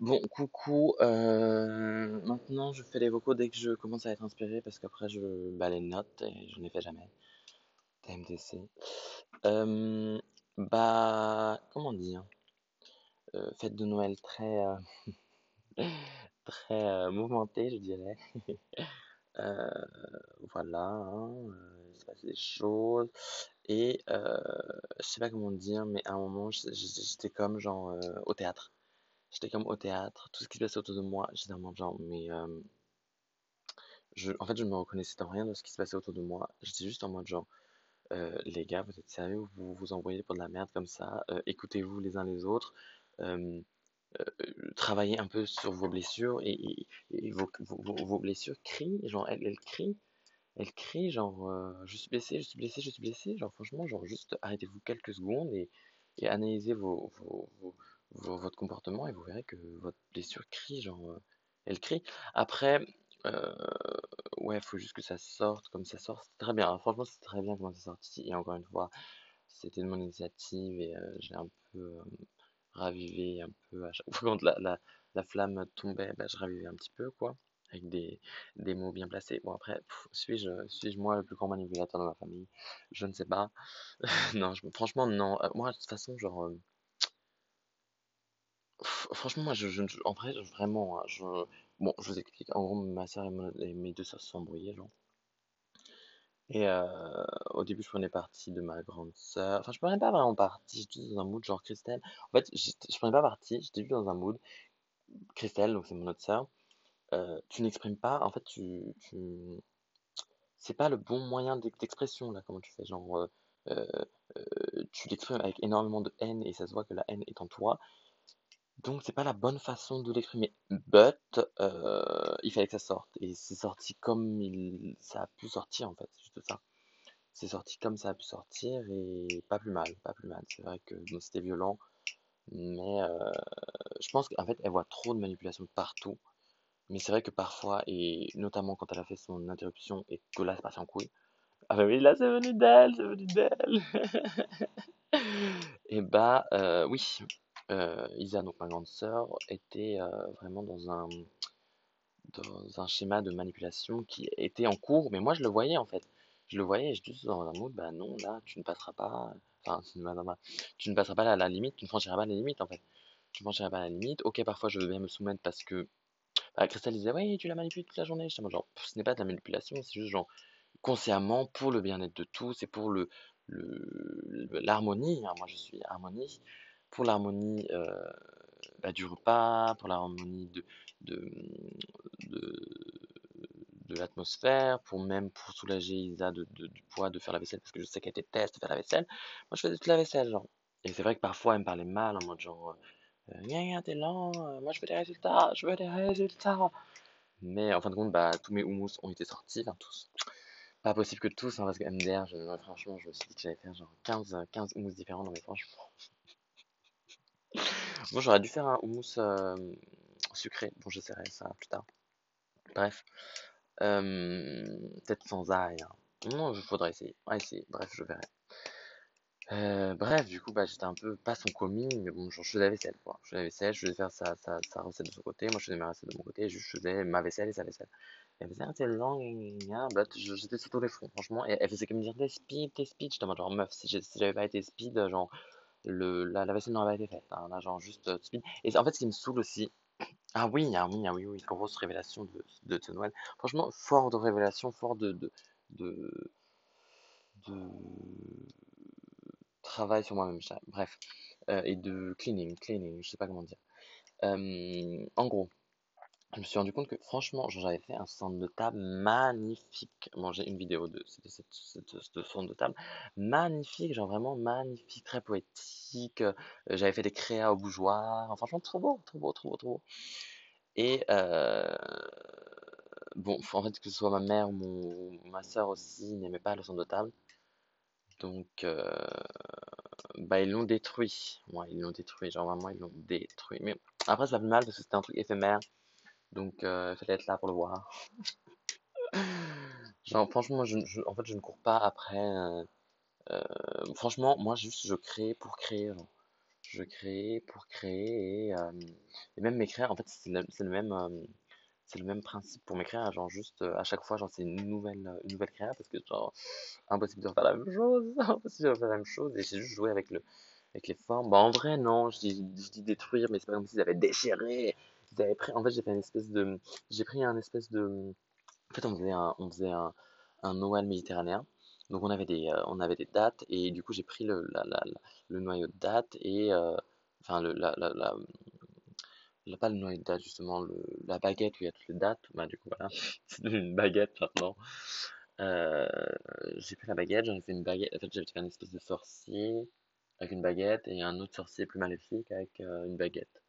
Bon, coucou. euh, maintenant, je fais les vocaux dès que je commence à être inspiré parce qu'après, je bah, les note et je ne les fais jamais. TMDC. Euh, bah, comment dire? Euh, fête de Noël très, euh, très mouvementée, je dirais. Voilà, hein, il se passe des choses. Et euh, je sais pas comment dire, mais à un moment, j'étais comme genre au théâtre. J'étais comme au théâtre, tout ce qui se passait autour de moi, j'étais en mode genre, mais euh, je, en fait, je ne me reconnaissais dans rien de ce qui se passait autour de moi. J'étais juste en mode genre, euh, les gars, vous êtes sérieux? Vous vous envoyez pour de la merde comme ça? Euh, écoutez-vous les uns les autres? Euh, travaillez un peu sur vos blessures et, et- vos, vos- vos blessures crient, genre, elles, elles crient, elles crient, genre, euh, je suis blessé, je suis blessé, je suis blessé. Genre, franchement, genre, juste arrêtez-vous quelques secondes et, et analysez vos, vos, votre comportement et vous verrez que votre blessure crie, genre, euh, elle crie. Après, euh, Ouais, faut juste que ça sorte, comme ça sort, c'est très bien. hein. Franchement, c'est très bien comment c'est sorti. Et encore une fois, c'était de mon initiative et euh, je l'ai un peu euh, ravivé, un peu à chaque fois quand la, la, la flamme tombait, bah, je ravivais un petit peu, quoi, avec des, des mots bien placés. Bon, après, suis-je, suis-je moi le plus grand manipulateur de ma famille? Je ne sais pas. Non, je- franchement, non. Moi, de toute façon, genre, franchement, moi, je, je, en vrai, vraiment, hein, je, bon, je vous explique. En gros, ma soeur et, mes deux soeurs se sont embrouillées, genre. Et euh, au début, je prenais parti de ma grande sœur. Enfin, je prenais pas vraiment parti. J'étais dans un mood genre Christelle. En fait, je prenais pas parti. J'étais juste dans un mood. Christelle, donc c'est mon autre sœur. euh, tu n'exprimes pas. En fait, tu, tu... c'est pas le bon moyen d'ex- d'expression là. Comment tu fais? Genre, euh, euh, tu l'exprimes avec énormément de haine et ça se voit que la haine est en toi. Donc, c'est pas la bonne façon de l'exprimer. But, euh, il fallait que ça sorte. Et c'est sorti comme il... ça a pu sortir en fait. C'est juste ça. C'est sorti comme ça a pu sortir et pas plus mal, pas plus mal. C'est vrai que c'était violent, mais euh, je pense qu'en fait, elle voit trop de manipulation partout. Mais c'est vrai que parfois, et notamment quand elle a fait son interruption et que là, c'est passé en couille. Ah bah oui, là, c'est venu d'elle, c'est venu d'elle. Et bah, euh, oui, Isa, donc ma grande sœur, était euh, vraiment dans un, dans un schéma de manipulation qui était en cours, mais moi je le voyais en fait. Je le voyais, je dis dans un mood, bah non, là, tu ne passeras pas, enfin, tu ne passeras pas la, la limite, tu ne franchiras pas la limite en fait. Tu ne franchiras pas la limite. Ok, parfois je veux bien me soumettre parce que bah, Christelle disait, oui, tu la manipules toute la journée. Mode genre, ce n'est pas de la manipulation, c'est juste genre consciemment pour le bien-être de tous et pour le, le, le- l'harmonie. hein. Moi, je suis harmonie. Pour l'harmonie euh, bah, du repas, pour l'harmonie de, de, de, l'atmosphère, pour même pour soulager Isa de, du poids de faire la vaisselle, parce que je sais qu'elle déteste faire la vaisselle. Moi, je faisais toute la vaisselle, genre. Et c'est vrai que parfois, elle me parlait mal, en mode genre, euh, Gna, gna, t'es lent, euh, moi je veux des résultats, je veux des résultats. Mais en fin de compte, bah, tous mes houmous ont été sortis, tous. Pas possible que tous, hein, parce que MDR, franchement, je me suis dit que j'allais faire genre 15, euh, 15 houmous différents, non mais franchement. Moi, j'aurais dû faire un houmous euh, sucré. Bon, j'essaierai ça plus tard. Bref. Euh, peut-être sans ail. hein. Non, il faudrait essayer. Va essayer. Bref, je verrai. Euh, bref, du coup, bah, j'étais un peu pas son commis, mais bon, je faisais la vaisselle, quoi. Je faisais la vaisselle, je faisais faire sa, sa, recette de son côté, moi je faisais ma recette de mon côté, je faisais ma vaisselle et sa vaisselle. Elle faisait, ah, gna. bah, je- j'étais sur tous les fronts, franchement, elle faisait que me dire, t'es speed, t'es speed, j'étais en mode, genre, meuf, si j'avais pas été speed, genre, le, la, la vaisselle n'aurait pas été faite, hein, là, genre, juste euh. Et en fait, ce qui me saoule aussi, ah oui, ah oui, ah oui, oui, grosse révélation de, de Noël. Franchement, fort de révélation, fort de, de, de, de travail sur moi-même, bref, Euh, et de cleaning, cleaning, je sais pas comment dire. Euh, en gros, je me suis rendu compte que franchement, j'avais fait un centre de table magnifique. Bon, j'ai une vidéo de, cette, cette- ce centre de table magnifique, genre vraiment magnifique, très poétique. Euh, j'avais fait des créas au bougeoir, franchement, trop beau, trop beau, trop beau, trop beau. Et euh, bon, en fait, que ce soit ma mère ou ma soeur aussi n'aimaient pas le centre de table. Donc, euh, bah, ils l'ont détruit. Ouais, ils l'ont détruit. Genre, vraiment, ils l'ont détruit. Mais après, c'est pas plus mal parce que c'était un truc éphémère. Donc, euh, fallait être là pour le voir. Genre, franchement, je, je- en fait, je ne cours pas après. euh, euh, franchement, moi, juste, je crée pour créer. je crée pour créer et, euh, et même m'écrire, en fait, c'est le, même, le même principe pour m'écrire, genre juste à chaque fois, genre c'est une nouvelle, nouvelle créa parce que genre impossible de refaire la même chose, impossible de refaire la même chose et j'ai juste joué avec le, avec les formes. Bah en vrai non, je dis, je dis détruire, mais c'est pas comme s'ils avaient déchiré, ils avaient pris, en fait j'ai fait une espèce de, j'ai pris un espèce de, en fait on faisait un, on faisait un, un Noël méditerranéen. Donc on avait des, euh, on avait des dates et du coup j'ai pris le, la, la, le noyau de date et euh, enfin le, la, pas le noyau de date justement la baguette où il y a toutes les dates. Bah du coup voilà, c'est une baguette maintenant. Euh, j'ai pris la baguette, j'en ai fait une baguette. En fait j'avais fait une espèce de sorcier avec une baguette et un autre sorcier plus maléfique avec une baguette.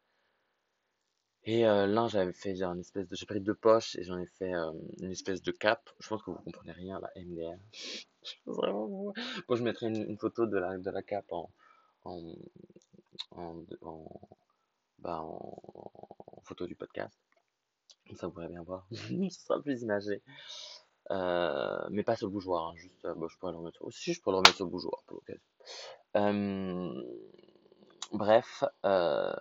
Et euh, là j'avais fait genre une espèce de, j'ai pris deux poches et j'en ai fait euh, une espèce de cape. Je pense que vous comprenez rien à la MDR. Je pense vraiment vous- Bon, je mettrai une, une photo de la, de la cape en, en, en, en, bah, en, en photo du podcast. Comme ça, vous pourrez bien voir. Ce sera plus imagé. Euh, mais pas sur le bougeoir, hein, juste, euh, bah, je pourrais le remettre. Aussi, je pourrais le remettre sur le bougeoir pour l'occasion. Euh, bref, euh,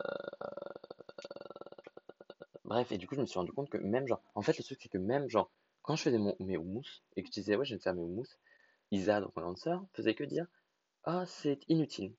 bref, et du coup, je me suis rendu compte que même genre, en fait, le truc, c'est que même genre, quand je faisais mon, mes houmous et que je disais, ouais, je vais faire mes houmous, Isa, donc ma grande faisait que dire, ah, c'est inutile.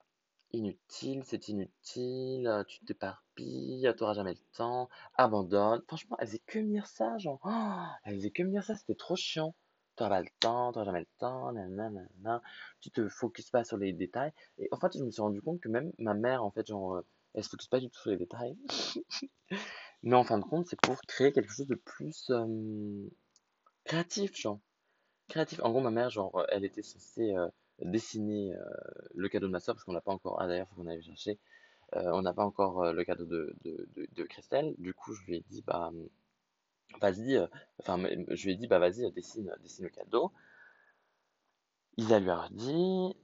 Inutile, c'est inutile, euh, tu t'éparpilles, euh, t'auras jamais le temps, abandonne. Franchement, elle faisait que me dire ça, genre, oh, elle faisait que me dire ça, c'était trop chiant. T'auras pas le temps, t'auras jamais le temps, nanana, nanana. Tu te focuses pas sur les détails. Et en fait, je me suis rendu compte que même ma mère, en fait, genre, euh, elle se focus pas du tout sur les détails. Mais en fin de compte, c'est pour créer quelque chose de plus euh, créatif, genre. Créatif. En gros, ma mère, genre, elle était censée euh, dessiner euh, le cadeau de ma soeur parce qu'on l'a pas encore. Ah, d'ailleurs, faut qu'on aille le chercher. Euh, on n'a pas encore euh, le cadeau de, de, de, de Christelle. Du coup, je lui ai dit, bah, vas-y, euh, enfin, je lui ai dit, bah, vas-y, dessine, dessine le cadeau. Isa lui a dit,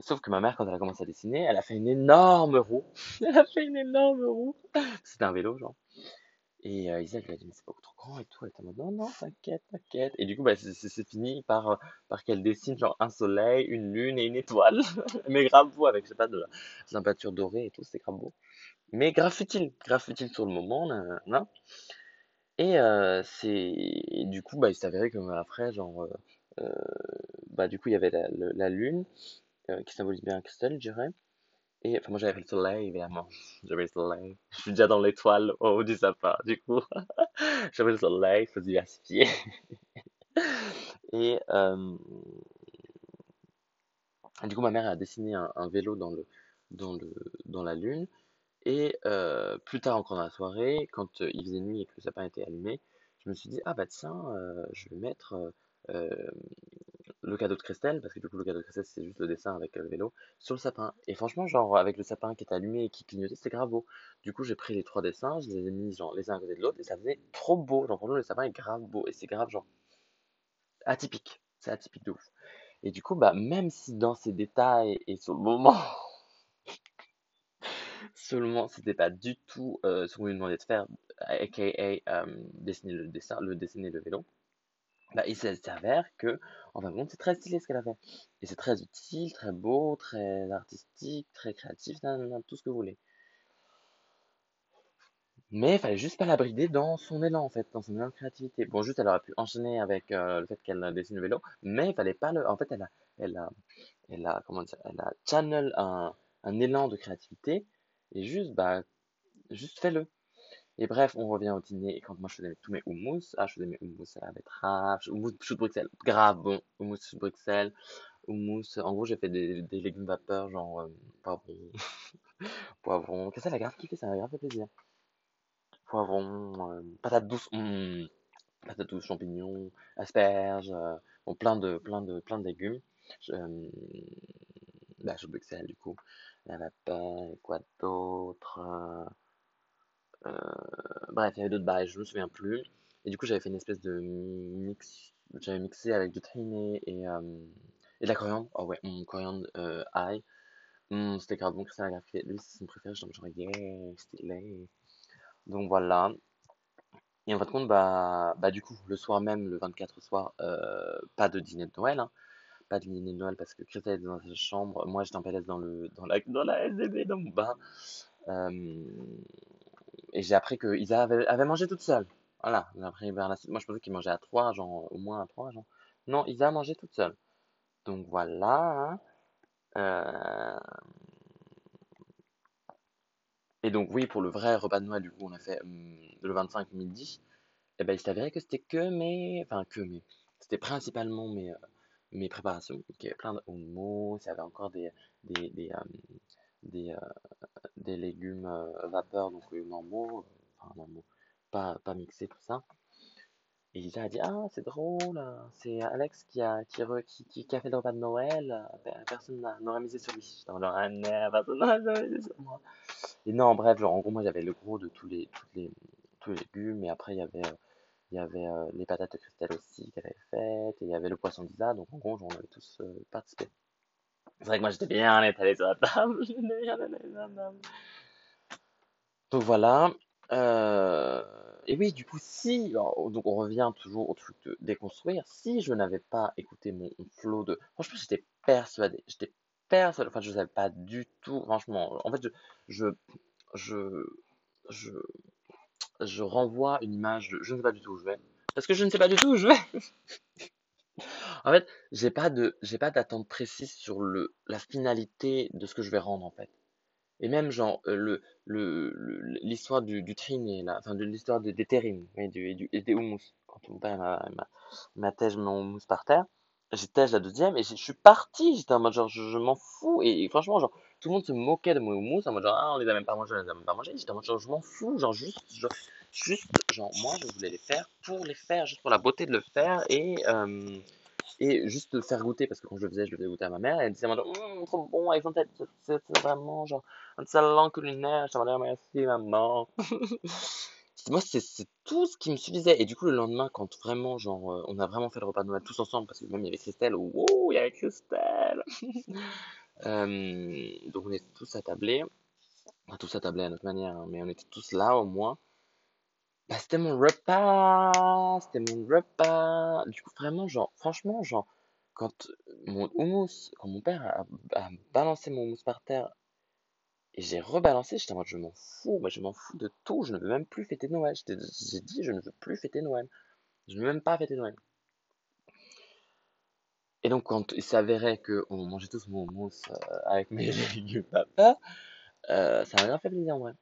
sauf que ma mère, quand elle a commencé à dessiner, elle a fait une énorme roue. Elle a fait une énorme roue. C'était un vélo, genre. Et euh, Isa lui a dit, mais c'est beaucoup trop grand et tout. Elle était en mode, non, non, t'inquiète, t'inquiète. Et du coup, bah, c'est fini par, euh, par qu'elle dessine genre un soleil, une lune et une étoile. Mais grave beau avec, je sais pas, de la, peinture dorée et tout, c'était grave beau. Mais grave futile, grave futile sur le moment, nan. Et euh, c'est du coup, bah, il s'est avéré que après, genre, euh, euh, bah, du coup, il y avait la lune euh, qui symbolise bien Christelle, je dirais. Et enfin, moi, j'avais le soleil, évidemment. J'avais le soleil. Je suis déjà dans l'étoile au haut du sapin, du coup. J'avais le soleil, il faut diversifier. Et euh, du coup, ma mère a dessiné un, vélo dans le, dans le, dans la lune. Et euh, plus tard encore dans la soirée, quand il faisait nuit et que le sapin était allumé, je me suis dit, ah bah tiens, je vais mettre le cadeau de Christelle, parce que du coup le cadeau de Christelle c'est juste le dessin avec euh, le vélo, sur le sapin. Et franchement, genre avec le sapin qui était allumé et qui clignotait, c'était grave beau. Du coup j'ai pris les trois dessins, je les ai mis genre les uns à côté de l'autre, et ça faisait trop beau. Genre pour nous le sapin est grave beau, et c'est grave genre atypique. C'est atypique de ouf. Et du coup, bah, même si dans ces détails et sur le moment, Seulement, c'était pas du tout euh, ce qu'on lui demandait de faire, aka euh, dessiner le dessin, le dessiner le vélo. Bah, il s'avère que, en fin de compte, c'est très stylé ce qu'elle a fait. Et c'est très utile, très beau, très artistique, très créatif, tout ce que vous voulez. Mais il fallait juste pas la brider dans son élan, en fait, dans son élan de créativité. Bon, juste, elle aurait pu enchaîner avec euh, le fait qu'elle dessine le vélo, mais il fallait pas le. En fait, elle a, elle a, elle a, comment dire, elle a channel un, un élan de créativité, et juste, bah, juste fais-le. Et bref, on revient au dîner. Et quand moi je faisais tous mes houmous, ah, je faisais mes houmous à la betterave, houmous chou de Bruxelles, grave bon, houmous chou de Bruxelles, houmous, en gros j'ai fait des, légumes vapeur, genre euh, poivron, poivron, qu'est-ce que ça la grave kiffé, ça? M'a grave fait plaisir. Poivron, euh, patate douce, hum, patate douce, champignons, asperges, euh, bon, plein de, plein de, plein de légumes. Je, bah, chou de Bruxelles du coup, la vapeur, quoi d'autre, bref, il y avait d'autres bails, je me souviens plus. Et du coup, j'avais fait une espèce de mix. J'avais mixé avec du tahini et, euh, et de la coriandre. Oh ouais, hum, coriandre euh, ail. Hum, c'était grave bon, Christian grave Lui, c'est son préféré. Donc, genre, yeah, stylé. Donc voilà. Et en fin de compte, bah, bah, du coup, le soir même, le 24 au soir, euh, pas de dîner de Noël. hein. pas de dîner de Noël parce que Christelle était dans sa chambre. Moi, j'étais en PLS dans, le, dans, la, dans la SDB, dans mon bain. Et j'ai appris que Isa avait, avait mangé toute seule. Voilà, vers la... moi je pensais qu'il mangeait à trois, genre, au moins à trois, genre. Non, Isa a mangé toute seule. Donc voilà. Hein. Euh, et donc oui, pour le vrai repas de Noël, du coup, on a fait hum, le 25 midi. Et eh ben il s'avérait que c'était que mes... Enfin, que mes... C'était principalement mes, euh, mes préparations. il y avait plein de hummus, il y avait encore des, des, euh, des, des légumes vapeur, donc normaux, enfin normaux, pas, pas mixés, tout ça. Et Isa a dit Ah, c'est drôle, c'est Alex qui a, qui, a fait le repas de Noël, personne n'aurait misé sur lui. Dans leur personne n'aurait misé sur. Et non, bref, genre, en gros, moi j'avais le gros de tous les, tous les, tous les légumes, et après il y avait, il y avait les patates de Christelle aussi qu'elle avait faites, et il y avait le poisson d'Isa, donc en gros, j'en avais tous participé. C'est vrai que moi j'étais bien étalé sur la table. Donc voilà. Euh, et oui, du coup, si, donc on revient toujours au truc de déconstruire, si je n'avais pas écouté mon flow de... Franchement, j'étais persuadé, j'étais persuadé, enfin, je ne savais pas du tout, franchement, en fait, je, je, je, je, je renvoie une image de je ne sais pas du tout où je vais, parce que je ne sais pas du tout où je vais. en fait, j'ai pas de, j'ai pas d'attente précise sur le, la finalité de ce que je vais rendre, en fait. Et même, genre, euh, le, le, l'histoire du, du triné, là, enfin, de l'histoire des, des terrines, et, du, et, des houmous. Quand mon père m'a, m'a, tège mon houmous par terre, j'ai tège la deuxième, et je suis parti, j'étais en mode, genre, je, m'en fous, et, franchement, genre, tout le monde se moquait de mon houmous, en mode, genre, ah, on les a même pas mangés, on les a même pas mangés, j'étais en mode, genre, je m'en fous, genre, juste, genre, juste, genre, moi, je voulais les faire pour les faire, juste pour la beauté de le faire, et, euh, et juste le faire goûter, parce que quand je le faisais, je le faisais goûter à ma mère, elle disait, mmm, trop bon, avec c'est vraiment, genre, un salon culinaire, je t'aimerais merci, maman. Moi, c'est tout ce qui me suffisait. Et du coup, le lendemain, quand vraiment, genre, euh, on a vraiment fait le repas de Noël tous ensemble, parce que même il y avait Christelle, ouh, il y avait Christelle. euh, donc, on était tous attablés. Enfin, tous attablés à notre manière, hein, mais on était tous là au moins. Bah, c'était mon repas, c'était mon repas. Du coup, vraiment, genre, franchement, genre, quand mon hummus, quand mon père a, balancé mon hummus par terre et j'ai rebalancé, j'étais en mode, je m'en fous, moi je m'en fous de tout, je ne veux même plus fêter Noël. J'ai dit, je ne veux plus fêter Noël. Je ne veux même pas fêter Noël. Et donc, quand il s'avérait qu'on mangeait tous mon hummus euh, avec mes légumes papa, euh, ça m'a bien fait plaisir en vrai.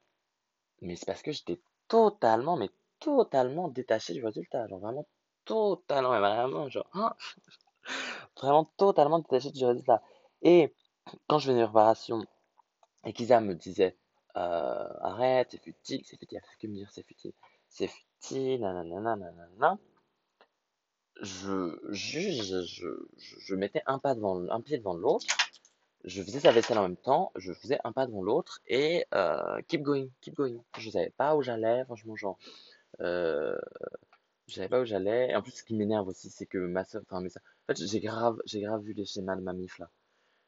Mais c'est parce que j'étais totalement, mais totalement détaché du résultat. Genre vraiment totalement, mais vraiment, genre, hein, vraiment totalement détaché du résultat. Et quand je venais de réparation et qu'Isa me disait, euh, arrête, c'est futile, c'est futile, elle que me dire c'est futile, c'est futile, nanana, nanana, je, je, je, je, je mettais un pas devant, un pied devant l'autre, je faisais sa vaisselle en même temps, je faisais un pas devant l'autre et euh, keep going, keep going. Je savais pas où j'allais, franchement, genre, euh, je savais pas où j'allais. En plus, ce qui m'énerve aussi, c'est que ma soeur, enfin, mais ça, en fait, j'ai grave, j'ai grave vu les schémas de mamif là.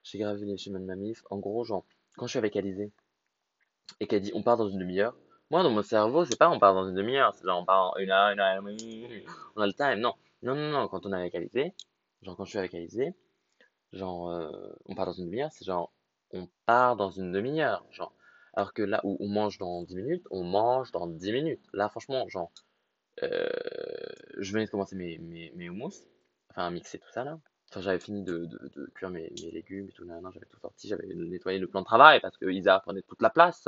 J'ai grave vu les schémas de mamif. En gros, genre, quand je suis avec Alizé et qu'elle dit on part dans une demi-heure, moi, dans mon cerveau, c'est pas on part dans une demi-heure, c'est genre on part en une heure, une heure on a le time. Non, non, non, non, quand on est avec Alizé, genre quand je suis avec Alizé, genre, euh, on part dans une demi-heure, c'est genre, on part dans une demi-heure, genre. Alors que là où on mange dans 10 minutes, on mange dans 10 minutes. Là, franchement, genre, euh, je venais de commencer mes, mes, mes houmous, enfin, mixer tout ça là. Enfin, j'avais fini de, de, de cuire mes, mes, légumes et tout, j'avais tout sorti, j'avais nettoyé le plan de travail parce que Isa prenait toute la place,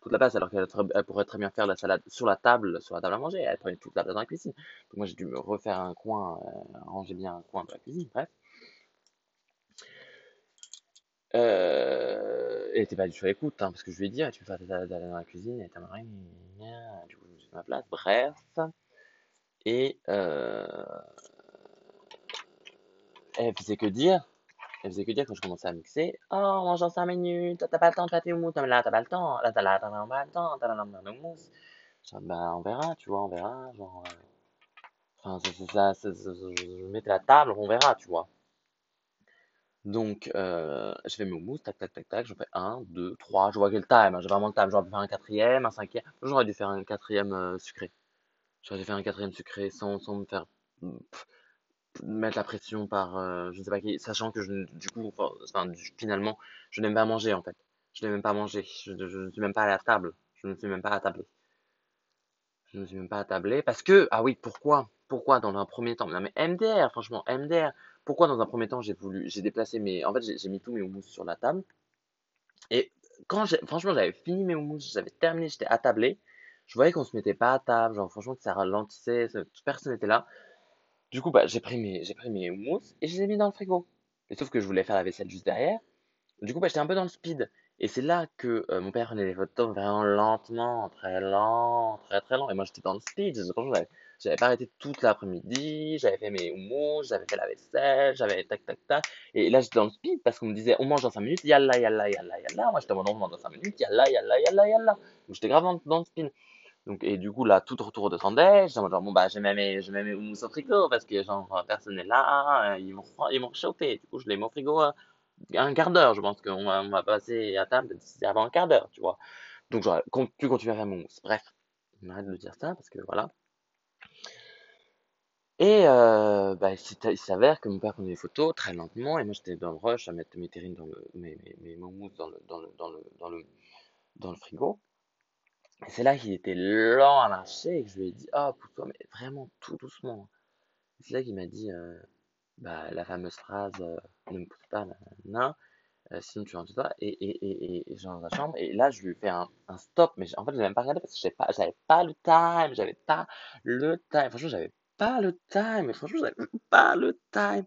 toute la place, alors qu'elle pourrait très bien faire la salade sur la table, sur la table à manger, elle prenait toute la place dans la cuisine. Donc moi, j'ai dû me refaire un coin, euh, ranger bien un coin de la cuisine, bref. Euh, elle était pas du tout à l'écoute, hein, parce que je lui ai dit, ah, tu veux faire dans la cuisine, et ta marine, du coup, je ma place, bref. Et, euh, elle faisait que dire, elle faisait que dire quand je commençais à mixer, oh, mange en 5 minutes, t'as pas le temps de faire tes houmous, là, t'as pas le temps, là, t'as là, t'as pas le temps, t'as la houmous. bah, on verra, tu vois, on verra, genre, euh, enfin, c'est ça, je mettais la table, on verra, tu vois. Donc, euh, je fais mes houmous, tac, tac, tac, tac, j'en fais un, deux, trois, je vois quel time, hein, j'ai vraiment le time, j'aurais pu faire un quatrième, un cinquième, j'aurais dû faire un quatrième euh, sucré. J'aurais dû faire un quatrième sucré sans, sans me faire... mettre la pression par euh, je ne sais pas qui, sachant que je, du coup, enfin, finalement, je n'aime pas manger en fait. Je n'aime même pas manger. Je, ne suis même pas à la table. Je ne suis même pas à table. Je ne suis même pas attablé parce que, ah oui, pourquoi Pourquoi dans un premier temps Non mais MDR, franchement, MDR. Pourquoi dans un premier temps j'ai voulu, j'ai déplacé mes, en fait j'ai mis tous mes houmous sur la table. Et quand franchement j'avais fini mes houmous, j'avais terminé, j'étais attablé. Je voyais qu'on se mettait pas à table, genre franchement que ça ralentissait, personne n'était là. Du coup, bah, j'ai pris mes, j'ai pris mes et je les ai mis dans le frigo. Et sauf que je voulais faire la vaisselle juste derrière. Du coup, bah, j'étais un peu dans le speed. Et c'est là que euh, mon père prenait des photos vraiment lentement, très lent, très très lent. Et moi j'étais dans le speed, j'avais pas arrêté toute l'après-midi, j'avais fait mes houmous, j'avais fait la vaisselle, j'avais tac tac tac. Et là j'étais dans le speed parce qu'on me disait on mange dans 5 minutes, yalla yalla yalla yalla. Moi j'étais en mode on mange dans 5 minutes, yalla yalla yalla yalla. Donc j'étais grave dans, le speed. Donc, et du coup, là, tout retour de Sandèche, genre, bon, bah, j'ai même mes, mes houmous au frigo parce que, genre, personne n'est là, ils m'ont, ils chauffé. Du coup, je les mets au frigo euh, un quart d'heure, je pense qu'on va, on va passer à table avant un quart d'heure, tu vois. Donc j'aurais pu continuer à faire mon mousse. Bref, on arrête de dire ça parce que voilà. Et euh, bah, il s'avère que mon père prenait des photos très lentement et moi j'étais dans le rush à mettre mes terrines dans le, mes, mes, mes mousses dans le, dans le, dans le, dans le, dans le frigo. Et c'est là qu'il était lent à marcher et que je lui ai dit, oh, pour toi, mais vraiment tout doucement. C'est là qu'il m'a dit, euh, bah, la fameuse phrase ne me pousse pas, non euh, sinon tu rentres toi. Et, et, et, et, je dans la chambre, et là je lui fais un, un stop, mais en fait je n'ai même pas regardé parce que j'avais pas, pas le time, j'avais pas le time. Franchement, j'avais pas le time, franchement, j'avais pas le time.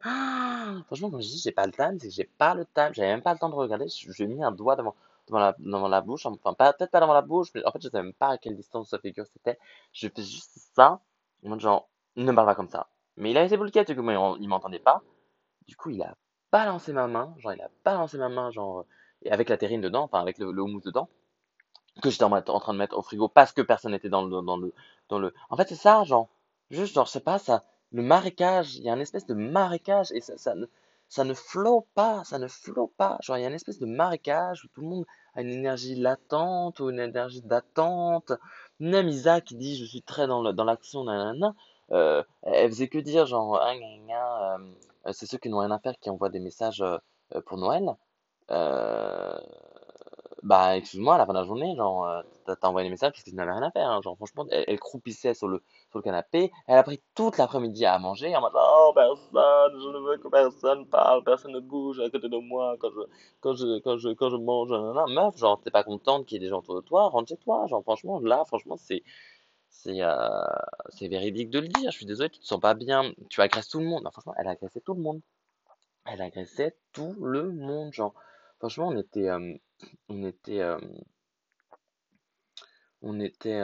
franchement, quand je dis j'ai pas le time, c'est que j'ai pas le time, j'avais même pas le temps de regarder. J'ai mis un doigt devant, devant, la, devant la bouche, enfin, peut-être pas devant la bouche, mais en fait, je savais même pas à quelle distance sa figure c'était. Je fais juste ça, en genre, ne parle pas comme ça. Mais il avait ses boulettes, du coup, il m'entendait pas. Du coup, il a balancé ma main, genre, il a balancé ma main, genre, et avec la terrine dedans, enfin, avec le, le houmous dedans, que j'étais en, en, train de mettre au frigo parce que personne n'était dans le, dans le, dans le. En fait, c'est ça, genre, juste, genre, je sais pas, ça, le marécage, il y a une espèce de marécage et ça, ça ne, ça ne flotte pas, ça ne flotte pas. Genre, il y a une espèce de marécage où tout le monde a une énergie latente ou une énergie d'attente. Même Isaac qui dit, je suis très dans l'action, dans nanana euh, elle faisait que dire genre ah, euh, c'est ceux qui n'ont rien à faire qui envoient des messages euh, pour Noël. Euh, bah excuse-moi à la fin de la journée genre euh, t'as envoyé des messages parce que tu n'avais rien à faire hein. genre franchement elle, croupissait sur le sur le canapé elle a pris toute l'après-midi à manger en mode oh personne je ne veux que personne parle personne ne bouge à côté de moi quand je quand je quand je quand je mange non, meuf genre t'es pas contente qu'il y ait des gens autour de toi rentre chez toi genre franchement là franchement c'est c'est euh, c'est véridique de le dire. Je suis désolé, tu te sens pas bien. Tu agresses tout le monde. Non, franchement, elle agressait tout le monde. Elle agressait tout le monde, genre. Franchement, on était, euh, on était, euh, on était,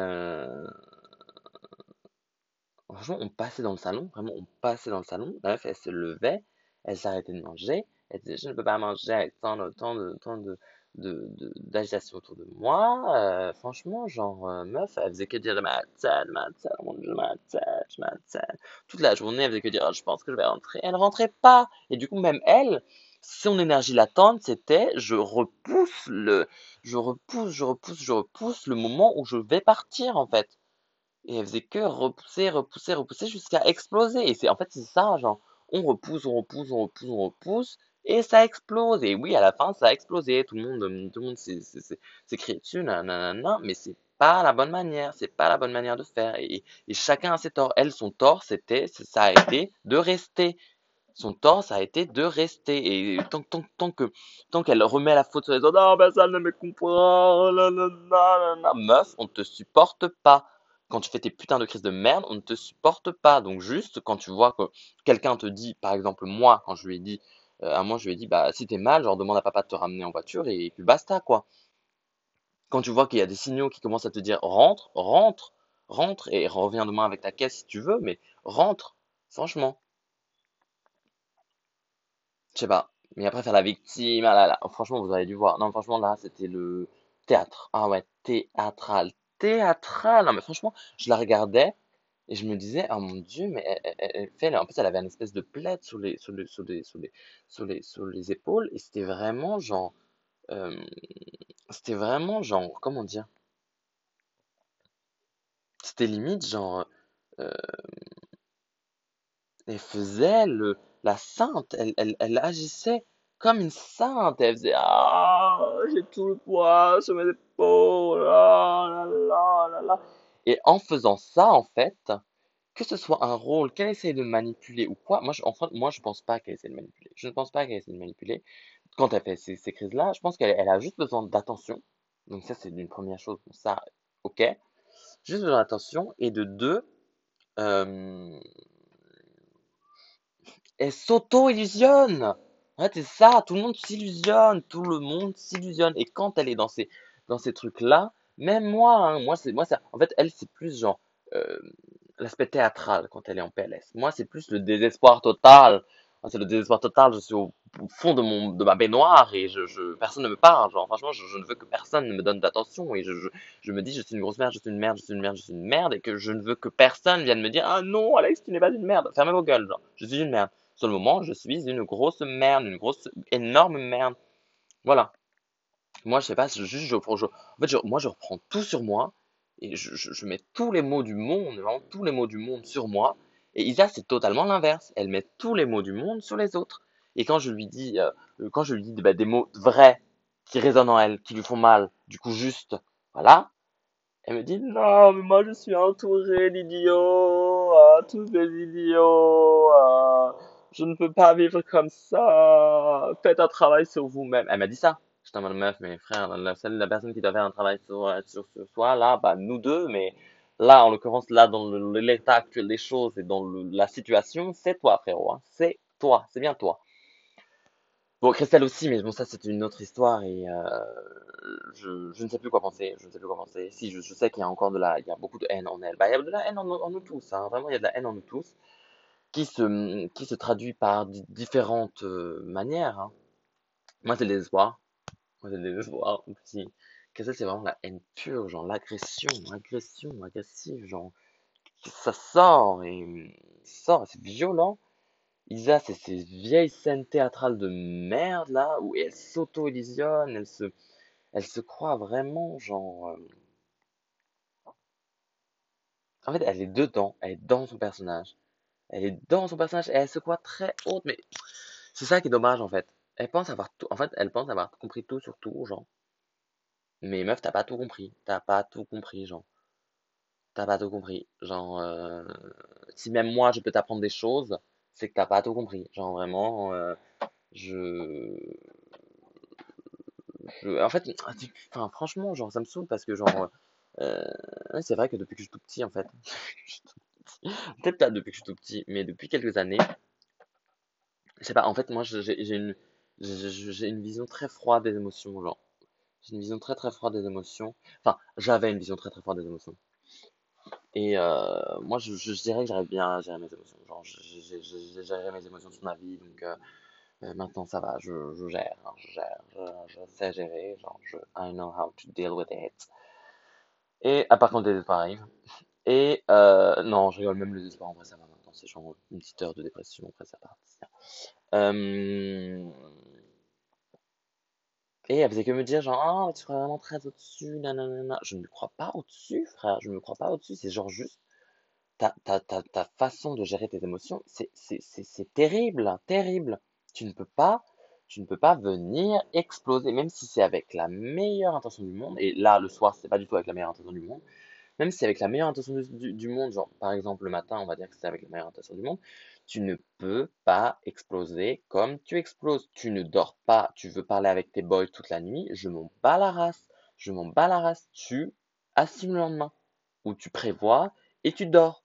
franchement, on passait dans le salon. Vraiment, on passait dans le salon. Bref, elle se levait, elle s'arrêtait de manger. Elle disait, je ne peux pas manger avec tant de, tant de, tant de, d'agitation autour de moi. Euh, franchement, genre, euh, meuf, elle faisait que dire ma tête, ma tête, mon dieu, tête. Toute la journée, elle faisait que dire, je pense que je vais rentrer. Elle rentrait pas. Et du coup, même elle, son énergie latente, c'était, je repousse le, je repousse, je repousse, je repousse le moment où je vais partir, en fait. Et elle faisait que repousser, repousser, repousser jusqu'à exploser. Et c'est, en fait, c'est ça, genre, on repousse, on repousse, on repousse, on repousse. Et ça explose. Et oui, à la fin, ça a explosé. Tout le monde, tout le monde s'est crié dessus, nanana, mais c'est pas la bonne manière. C'est pas la bonne manière de faire. Et, et chacun a ses torts. Elle, son tort, c'était, ça a été de rester. Son tort, ça a été de rester. Et tant, tant, tant que, tant qu'elle remet la faute sur les autres, non, ben ça ne me comprend, nanana, meuf, on te supporte pas quand tu fais tes putains de crises de merde, on ne te supporte pas. Donc juste quand tu vois que quelqu'un te dit, par exemple moi, quand je lui ai dit, euh, à moi, je lui ai dit, bah, si t'es mal, genre, demande à papa de te ramener en voiture et puis basta, quoi. Quand tu vois qu'il y a des signaux qui commencent à te dire, rentre, rentre, rentre et reviens demain avec ta caisse si tu veux, mais rentre, franchement. Je sais pas. Mais après, faire la victime, ah là là, franchement, vous avez dû voir. Non, franchement, là, c'était le théâtre. Ah ouais, théâtral. Théâtral. Non, mais franchement, je la regardais. Et je me disais, oh mon Dieu, mais elle, fait, en plus, elle avait une espèce de plaid sur les, sur les, sur les, les, les épaules, et c'était vraiment genre, euh, c'était vraiment genre, comment dire, c'était limite genre, euh, elle faisait le, la sainte, elle, elle, elle agissait comme une sainte. Elle faisait Ah, j'ai tout le poids sur mes épaules. Ah, là, là, là, là. Et en faisant ça, en fait, que ce soit un rôle qu'elle essaye de manipuler ou quoi, moi je, enfin, moi je pense pas qu'elle essaie de manipuler. Je ne pense pas qu'elle essaie de manipuler. Quand elle fait ces, crises-là, je pense qu'elle elle a juste besoin d'attention. Donc ça, c'est une première chose. Ça, ok. Juste besoin d'attention. Et de deux, euh, elle s'auto-illusionne. Ouais, c'est ça, tout le monde s'illusionne, tout le monde s'illusionne. Et quand elle est dans ces, dans ces trucs-là, même moi, hein, moi, c'est, moi, ça, en fait, elle, c'est plus genre, euh, l'aspect théâtral quand elle est en PLS. Moi, c'est plus le désespoir total. C'est le désespoir total. Je suis au, fond de mon, de ma baignoire et je, personne ne me parle. Genre, franchement, je, ne veux que personne ne me donne d'attention et je, je, me dis, je suis une grosse merde, je suis une merde, je suis une merde, je suis une merde et que je ne veux que personne vienne me dire, ah non, Alex, tu n'es pas une merde. Fermez vos gueules. Je suis une merde. Sur le moment, je suis une grosse merde, une grosse, énorme merde. Voilà. Moi, je sais pas, juste, je, je, je, moi, je reprends tout sur moi et je, mets tous les mots du monde, vraiment tous les mots du monde sur moi. Et Isa, c'est totalement l'inverse. Elle met tous les mots du monde sur les autres. Et quand je lui dis, euh, quand je lui dis bah, des mots vrais qui résonnent en elle, qui lui font mal, du coup juste, voilà, elle me dit non, mais moi je suis entourée d'idiots, ah, tous des idiots, ah, je ne peux pas vivre comme ça, faites un travail sur vous-même. Elle m'a dit ça. J'étais en mode meuf, mais frère, la la personne qui doit faire un travail sur, euh, sur, sur soi, là, bah nous deux, mais là, en l'occurrence, là, dans l'état actuel des choses et dans la situation, c'est toi, frérot, hein. C'est toi, c'est bien toi. Bon, Christelle aussi, mais bon, ça c'est une autre histoire et euh, je, ne sais plus quoi penser. Je ne sais plus quoi penser. Si, je, sais qu'il y a encore de la, il y a beaucoup de haine en elle. Bah, il y a de la haine en, en nous tous, hein. Vraiment, il y a de la haine en nous tous qui se, qui se traduit par di- différentes manières. hein. Moi, c'est le désespoir. Moi, c'est le désespoir. Si. Christelle, c'est vraiment la haine pure, genre l'agression, agression, agressive, genre ça sort et ça sort, c'est violent. Isa, c'est ces vieilles scènes théâtrales de merde là où elle s'auto-illusionne, elle se, elle se croit vraiment genre. En fait, elle est dedans, elle est dans son personnage. Elle est dans son personnage elle se croit très haute, mais c'est ça qui est dommage en fait. Elle pense avoir tout, en fait, elle pense avoir compris tout sur tout, genre. Mais meuf, t'as pas tout compris, t'as pas tout compris, genre. T'as pas tout compris, genre. euh, Si même moi je peux t'apprendre des choses, c'est que t'as pas tout compris, genre vraiment. euh, Je, je, en fait, enfin, franchement, genre, ça me saoule parce que, genre, euh, c'est vrai que depuis que je suis tout petit, en fait, peut-être pas depuis que je suis tout petit, mais depuis quelques années, je sais pas, en fait, moi, j'ai une, une vision très froide des émotions, genre, j'ai une vision très très froide des émotions, enfin, j'avais une vision très très froide des émotions, et euh, moi, je, dirais que j'arrive bien à gérer mes émotions, genre, j'ai géré mes émotions toute ma vie, donc, euh, euh, maintenant, ça va, je, je gère, hein, je gère, je, sais gérer, genre, je, I know how to deal with it. Et à part quand le désespoir arrive. Et euh, non, je rigole même le désespoir en vrai ça va maintenant. C'est genre une petite heure de dépression après ça part. Euh, et elle faisait que me dire genre ah tu crois vraiment très au-dessus, nanana. Je ne me crois pas au-dessus, frère. Je ne me crois pas au-dessus. C'est genre juste ta, ta, ta, ta façon de gérer tes émotions, c'est terrible, terrible. Tu ne peux pas, tu ne peux pas venir exploser, même si c'est avec la meilleure intention du monde. Et là, le soir, c'est pas du tout avec la meilleure intention du monde. Même si avec la meilleure intention du, monde, genre par exemple le matin, on va dire que c'est avec la meilleure intention du monde, tu ne peux pas exploser comme tu exploses. Tu ne dors pas, tu veux parler avec tes boys toute la nuit, je m'en bats la race. Je m'en bats la race. Tu assumes le lendemain. Ou tu prévois et tu dors.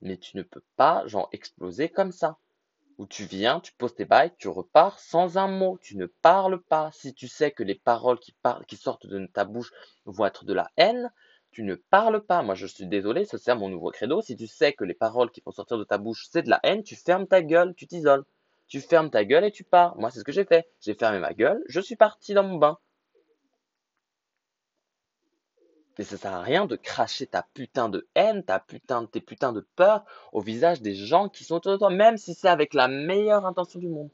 Mais tu ne peux pas, genre, exploser comme ça. Où tu viens, tu poses tes bails, tu repars sans un mot. Tu ne parles pas. Si tu sais que les paroles qui, qui sortent de ta bouche vont être de la haine, tu ne parles pas. Moi, je suis désolé, ça c'est mon nouveau credo. Si tu sais que les paroles qui vont sortir de ta bouche, c'est de la haine, tu fermes ta gueule, tu t'isoles. Tu fermes ta gueule et tu pars. Moi, c'est ce que j'ai fait. J'ai fermé ma gueule, je suis parti dans mon bain. Mais ça sert à rien de cracher ta putain de haine, ta putain, tes putains de peur au visage des gens qui sont autour de toi, même si c'est avec la meilleure intention du monde.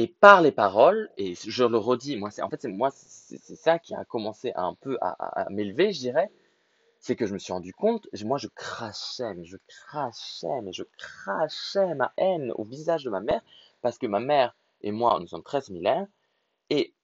Et par les paroles, et je le redis, moi, c'est, en fait, c'est moi, c'est ça qui a commencé à un peu à, m'élever, je dirais. c'est que je me suis rendu compte, moi je crachais, mais je crachais, mais je crachais ma haine au visage de ma mère, parce que ma mère et moi, nous sommes très similaires, et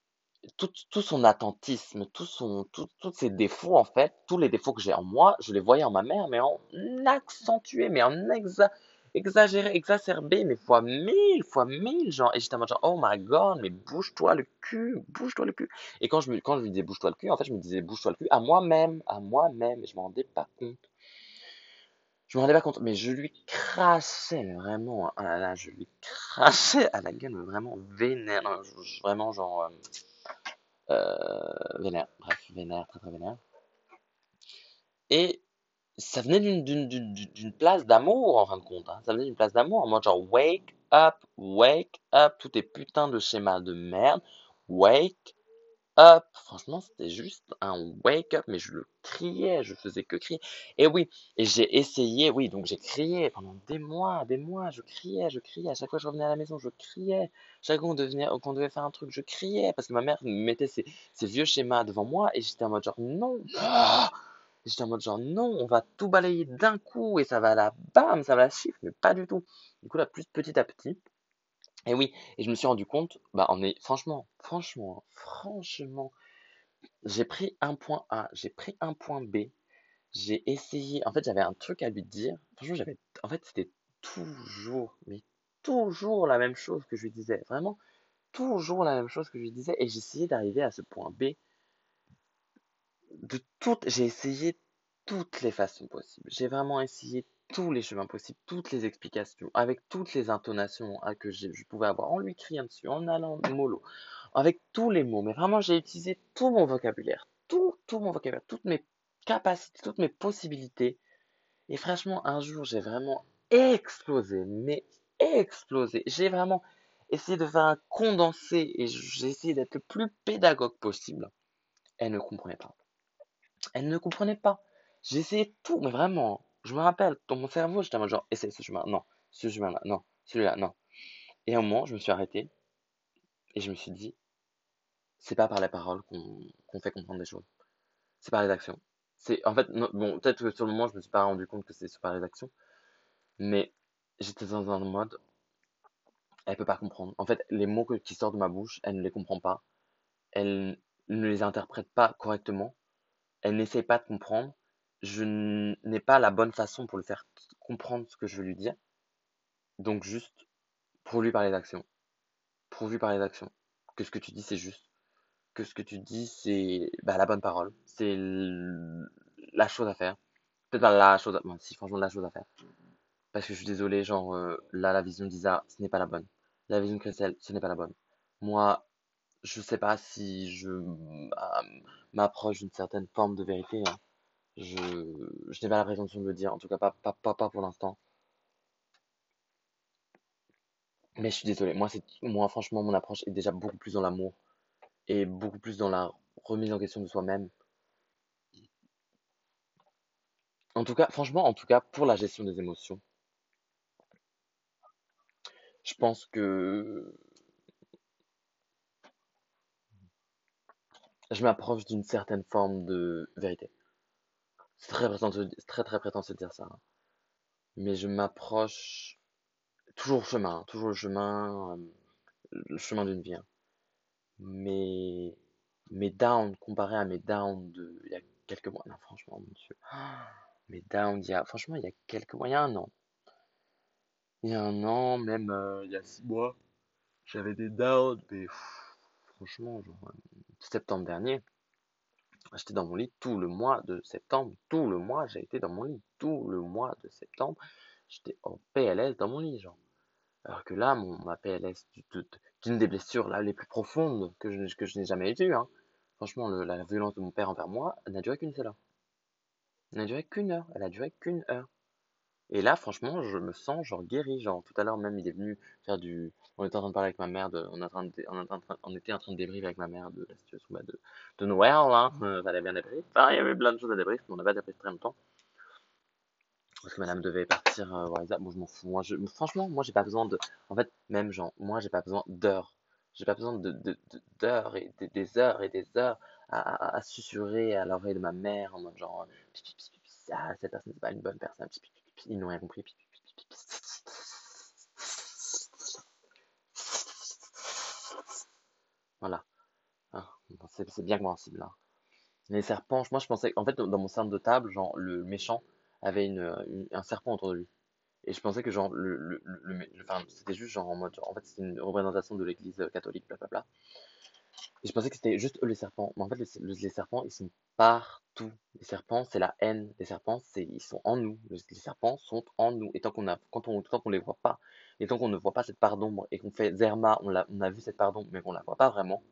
tout, tout son attentisme, tout son, tous ses défauts, en fait, tous les défauts que j'ai en moi, je les voyais en ma mère, mais en accentué, mais en exa exagéré, exacerbé, mais fois mille, fois mille, genre, et j'étais en mode genre, oh my god, mais bouge-toi le cul, bouge-toi le cul. Et quand je me, quand je lui disais bouge-toi le cul, en fait, je me disais bouge-toi le cul à moi-même, à moi-même, et je m'en rendais pas compte. Je me rendais pas compte, mais je lui crachais, vraiment, oh là là, je lui crachais à la gueule, vraiment vénère, vraiment genre, euh, euh, vénère, bref, vénère, très très vénère. Et ça venait d'une place d'amour en fin de compte. Hein. Ça venait d'une place d'amour en mode genre wake up, wake up, tous tes putains de schémas de merde, wake up. Franchement, c'était juste un wake up, mais je le criais, je faisais que crier. Et oui, et j'ai essayé, oui, donc j'ai crié pendant des mois, des mois, je criais, je criais. À chaque fois que je revenais à la maison, je criais. Chaque fois qu'on devait, faire un truc, je criais parce que ma mère mettait ses, vieux schémas devant moi et j'étais en mode genre non. J'étais en mode genre non, on va tout balayer d'un coup et ça va la bam, ça va la chiffre, mais pas du tout. Du coup là, plus petit à petit. Et oui, et je me suis rendu compte, bah on est franchement, franchement, franchement, j'ai pris un point A, j'ai pris un point B, j'ai essayé, en fait j'avais un truc à lui dire. Franchement, j'avais, en fait c'était toujours, mais toujours la même chose que je lui disais, vraiment toujours la même chose que je lui disais, et j'essayais d'arriver à ce point B de toutes, j'ai essayé toutes les façons possibles. J'ai vraiment essayé tous les chemins possibles, toutes les explications, avec toutes les intonations que je pouvais avoir, en lui criant dessus, en allant mollo, avec tous les mots. Mais vraiment, j'ai utilisé tout mon vocabulaire, tout, tout mon vocabulaire, toutes mes capacités, toutes mes possibilités. Et franchement, un jour, j'ai vraiment explosé, mais explosé. J'ai vraiment essayé de faire un condensé et j'ai essayé d'être le plus pédagogue possible. Elle ne comprenait pas. Elle ne comprenait pas. Essayé tout, mais vraiment, je me rappelle, dans mon cerveau, j'étais en genre, essaye ce chemin, non, ce chemin-là, non, celui-là, non. Et à un moment, je me suis arrêté et je me suis dit, c'est pas par les paroles qu'on fait comprendre des choses. C'est par les actions. C'est, en fait, bon, peut-être que sur le moment, je me suis pas rendu compte que c'est par les actions, mais j'étais dans un mode, elle peut pas comprendre. En fait, les mots qui sortent de ma bouche, elle ne les comprend pas. Elle ne les interprète pas correctement elle n'essaye pas de comprendre, je n'ai pas la bonne façon pour lui faire comprendre ce que je veux lui dire. Donc juste, pour lui parler d'action. Pour lui parler d'action. Que ce que tu dis, c'est juste. Que ce que tu dis, c'est bah, la bonne parole. C'est la chose à faire. Peut-être pas la chose à... Bon, si, franchement, la chose à faire. Parce que je suis désolé, genre, euh, là, la vision d'Isa, ce n'est pas la bonne. La vision de Christelle, ce n'est pas la bonne. Moi, je sais pas si je m'approche d'une certaine forme de vérité. Hein. Je, je n'ai pas la prétention de le dire, en tout cas pas, pas, pas, pas pour l'instant. Mais je suis désolé, moi, moi franchement mon approche est déjà beaucoup plus dans l'amour et beaucoup plus dans la remise en question de soi-même. En tout cas, franchement, en tout cas, pour la gestion des émotions, je pense que je m'approche d'une certaine forme de vérité. C'est très, très très prétentieux de dire ça. Hein. Mais je m'approche toujours chemin, hein. toujours le chemin, euh, le chemin d'une vie. Hein. Mais mes downs comparé à mes downs de il y a quelques mois, non franchement mon dieu, mes downs il y a franchement il y a quelques mois, il y a un an, il y a un an, même euh, il y a six mois, j'avais des downs, mais franchement genre, euh, septembre dernier, j'étais dans mon lit tout le mois de septembre, tout le mois j'ai été dans mon lit, tout le mois de septembre, j'étais en PLS dans mon lit, genre. Alors que là, mon, ma PLS d'une des blessures là, les plus profondes que je, que n'ai jamais eues, hein. franchement, la violence de mon père envers moi n'a duré qu'une seule heure. Elle n'a duré qu'une heure, elle a duré qu'une heure. Et là, franchement, je me sens genre guéri. Genre, tout à l'heure même, il est venu faire du. On était en train de parler avec ma mère, de... on, en on, était en train de débriefer avec ma mère de la situation bah, de... de Noël, hein. Euh, ça allait bien débriefer. Enfin, il y avait plein de choses à débriefer, mais on n'a pas débriefé très longtemps. Parce que madame devait partir euh, voir Bon, je m'en fous. Moi, je... Franchement, moi, j'ai pas besoin de. En fait, même, genre, moi, j'ai pas besoin d'heures. J'ai pas besoin de, d'heures et des, heures et des heures à, à, susurrer à l'oreille de ma mère en mode genre, ah, cette personne c'est pas une bonne personne, ils n'ont rien compris. Voilà. Ah, c'est bien compréhensible là. Les serpents, moi je pensais, en fait dans mon centre de table, genre le méchant avait une, un serpent autour de lui. Et je pensais que genre le, le, le, enfin, c'était juste genre en mode, en fait c'était une représentation de l'église catholique, blablabla. Et je pensais que c'était juste eux les serpents. Mais en fait les, serpents ils sont partout. Les serpents c'est la haine. Les serpents c'est ils sont en nous. Les, serpents sont en nous. Et tant qu'on a, quand on, tant qu'on les voit pas, et tant qu'on ne voit pas cette part d'ombre et qu'on fait Zerma, on a, vu cette part d'ombre mais qu'on la voit pas vraiment.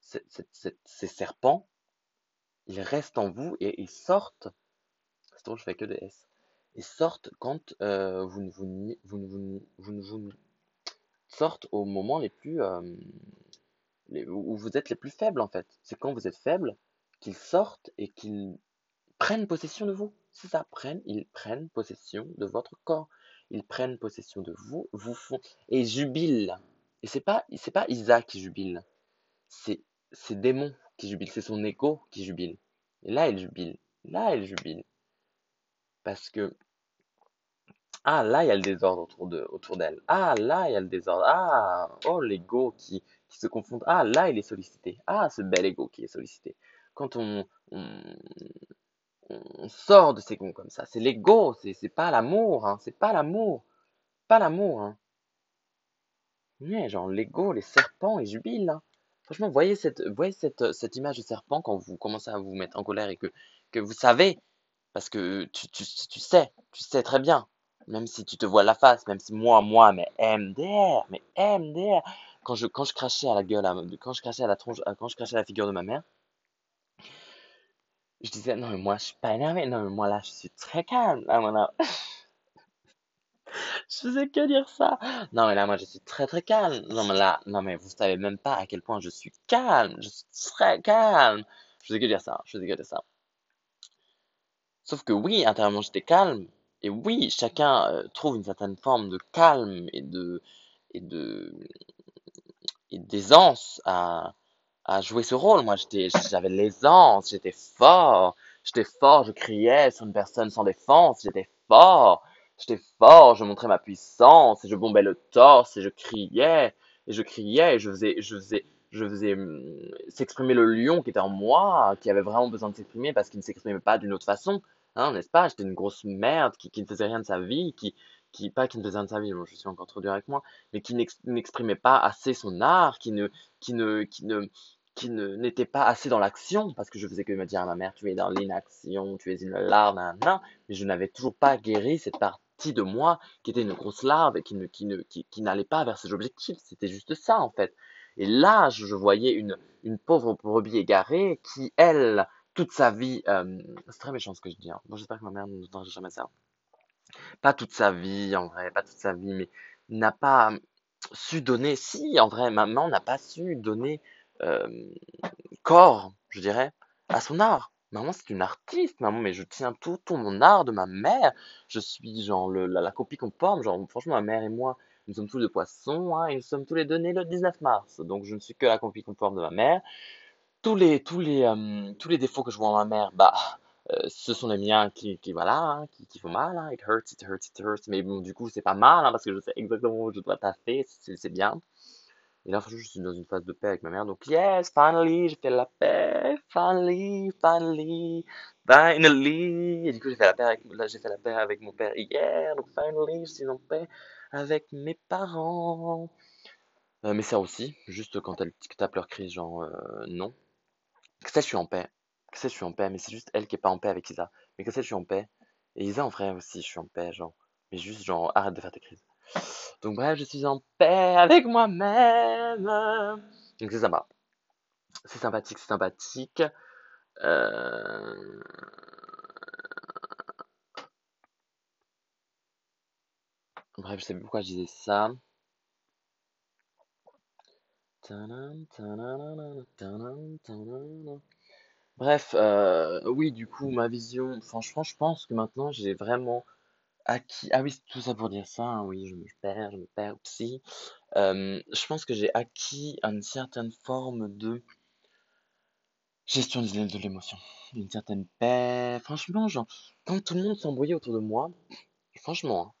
ces serpents, ils restent en vous et ils sortent. C'est drôle, je fais que des S. Ils sortent quand euh, vous ne vous, vous, vous, vous, vous, sortent au moment les plus euh, où vous êtes les plus faibles en fait. C'est quand vous êtes faible qu'ils sortent et qu'ils prennent possession de vous. C'est ça, prennent, ils prennent possession de votre corps. Ils prennent possession de vous, vous font et jubilent. Et c'est pas c'est pas Isa qui jubile. C'est c'est démon qui jubile, c'est son ego qui jubile. Et là, elle jubile. Là, elle jubile. Parce que, ah, là, il y a le désordre autour de, autour d'elle. Ah, là, il y a le désordre. Ah, oh, l'ego qui, qui se confond. Ah, là, il est sollicité. Ah, ce bel ego qui est sollicité. Quand on, on, sort de ces gonds comme ça, c'est l'ego, c'est, pas l'amour, hein, c'est pas l'amour. Pas l'amour, hein. Mais genre, l'ego, les serpents, ils jubilent, hein. Franchement, voyez cette, voyez cette, cette image de serpent quand vous commencez à vous mettre en colère et que, que vous savez, parce que tu, tu, tu sais, tu sais très bien, même si tu te vois la face, même si moi, moi, mais MDR, mais MDR, quand je, quand je crachais à la gueule, quand je crachais à la tronche, quand je crachais à la figure de ma mère, je disais, non, mais moi, je suis pas énervé, non, mais moi, là, je suis très calme, là, voilà. Je faisais que dire ça. Non, mais là, moi, je suis très, très calme. Non, mais là, non, mais vous savez même pas à quel point je suis calme. Je suis très calme. Je faisais que dire ça. Je faisais que dire ça. Sauf que oui, intérieurement, j'étais calme. Et oui, chacun euh, trouve une certaine forme de calme et de, et de, d'aisance à, à jouer ce rôle. Moi, j'étais, j'avais l'aisance, j'étais fort. J'étais fort, je criais sur une personne sans défense, j'étais fort. J'étais fort, je montrais ma puissance, et je bombais le torse, et je criais, et je criais, et je faisais, je faisais, je faisais hum, s'exprimer le lion qui était en moi, qui avait vraiment besoin de s'exprimer parce qu'il ne s'exprimait pas d'une autre façon, hein, n'est-ce pas? J'étais une grosse merde qui, qui ne faisait rien de sa vie, qui, qui, pas qui ne faisait vie, bon, je suis encore trop dur avec moi, mais qui n'exprimait pas assez son art, qui ne, qui ne, qui ne, qui n'était pas assez dans l'action, parce que je faisais que me dire à ma mère, tu es dans l'inaction, tu es une larve, nan, mais je n'avais toujours pas guéri cette partie de moi qui était une grosse larve et qui ne, qui ne, qui, qui n'allait pas vers ses objectifs. C'était juste ça, en fait. Et là, je, voyais une, une pauvre brebis égarée qui, elle, toute sa vie, euh, c'est très méchant ce que je dis. Hein. Bon, j'espère que ma mère ne nous jamais ça. Pas toute sa vie, en vrai, pas toute sa vie, mais n'a pas su donner, si, en vrai, maman n'a pas su donner corps, je dirais, à son art. Maman, c'est une artiste, maman, mais je tiens tout, tout mon art de ma mère. Je suis genre le, la, copie conforme. Genre, franchement, ma mère et moi, nous sommes tous des poissons, hein, et nous sommes tous les deux nés le 19 mars. Donc, je ne suis que la copie conforme de ma mère. Tous les, tous les, tous les défauts que je vois en ma mère, bah, euh, ce sont les miens qui, qui voilà, hein, qui, qui font mal. Hein. It hurts, it hurts, it hurts. Mais bon, du coup, c'est pas mal, hein, parce que je sais exactement où je dois taffer, c'est bien. Et là, franchement, je suis dans une phase de paix avec ma mère. Donc, yes, finally, j'ai fait la paix. Finally, finally, finally. Et du coup, j'ai fait la paix avec, fait la paix avec mon père hier. Donc, finally, je suis en paix avec mes parents. Euh, mes sœurs aussi. Juste quand elles tapent leur crise, genre, euh, non. Ça, je suis en paix. Ça, je suis en paix. Mais c'est juste elle qui est pas en paix avec Isa. Mais ça, je suis en paix. Et Isa, en vrai, aussi, je suis en paix, genre. Mais juste, genre, arrête de faire tes crises. Donc bref, je suis en paix avec moi-même. Donc c'est sympa. C'est sympathique, c'est sympathique. Euh... Bref, je sais plus pourquoi je disais ça. Bref, euh, oui, du coup, ma vision, franchement, je pense que maintenant, j'ai vraiment acquis. Ah oui, tout ça pour dire ça, hein, oui, je me perds, je me perds aussi. Euh, je pense que j'ai acquis une certaine forme de gestion de l'émotion, une certaine paix. Franchement, genre, quand tout le monde s'embrouillait autour de moi, franchement, hein,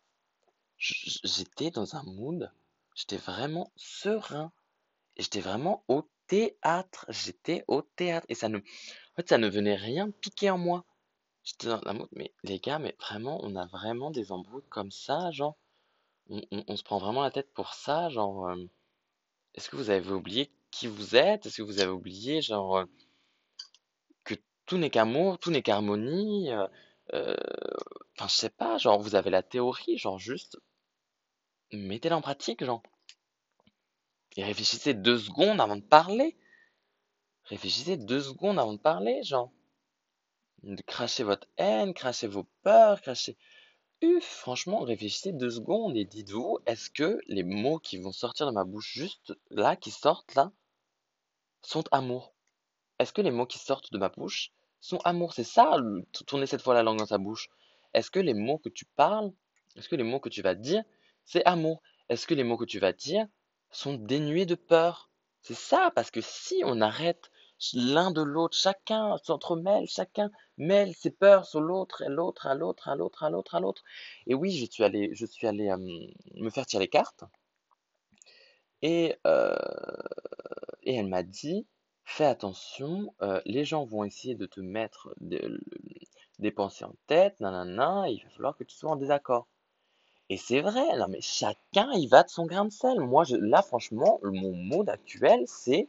j'étais dans un mood, j'étais vraiment serein. J'étais vraiment au théâtre. J'étais au théâtre. Et ça ne, fait, ça ne venait rien piquer en moi. J'étais dans un mood, mais les gars, mais vraiment, on a vraiment des embrouilles comme ça, genre. On, se prend vraiment la tête pour ça, genre. Euh, est-ce que vous avez oublié qui vous êtes? Est-ce que vous avez oublié, genre, euh, que tout n'est qu'amour, tout n'est qu'harmonie? Euh, enfin, je sais pas, genre, vous avez la théorie, genre, juste mettez-la en pratique, genre. Et réfléchissez deux secondes avant de parler. Réfléchissez deux secondes avant de parler, genre. De cracher votre haine, cracher vos peurs, cracher. Uf, franchement, réfléchissez deux secondes et dites-vous, est-ce que les mots qui vont sortir de ma bouche juste là, qui sortent là, sont amour? Est-ce que les mots qui sortent de ma bouche sont amour? C'est ça, tourner cette fois la langue dans sa bouche. Est-ce que les mots que tu parles, est-ce que les mots que tu vas dire, c'est amour? Est-ce que les mots que tu vas dire sont dénués de peur? C'est ça, parce que si on arrête l'un de l'autre, chacun s'entremêle, chacun mêle ses peurs sur l'autre, l'autre, à l'autre, à l'autre, à l'autre, à l'autre. Et oui, je suis allé, je suis allé me faire tirer les cartes. Et, et elle m'a dit, fais attention, les gens vont essayer de te mettre des, pensées en tête, nanana, il va falloir que tu sois en désaccord. Et c'est vrai, non mais chacun il va de son grain de sel. Moi, je, là, franchement, mon mode actuel, c'est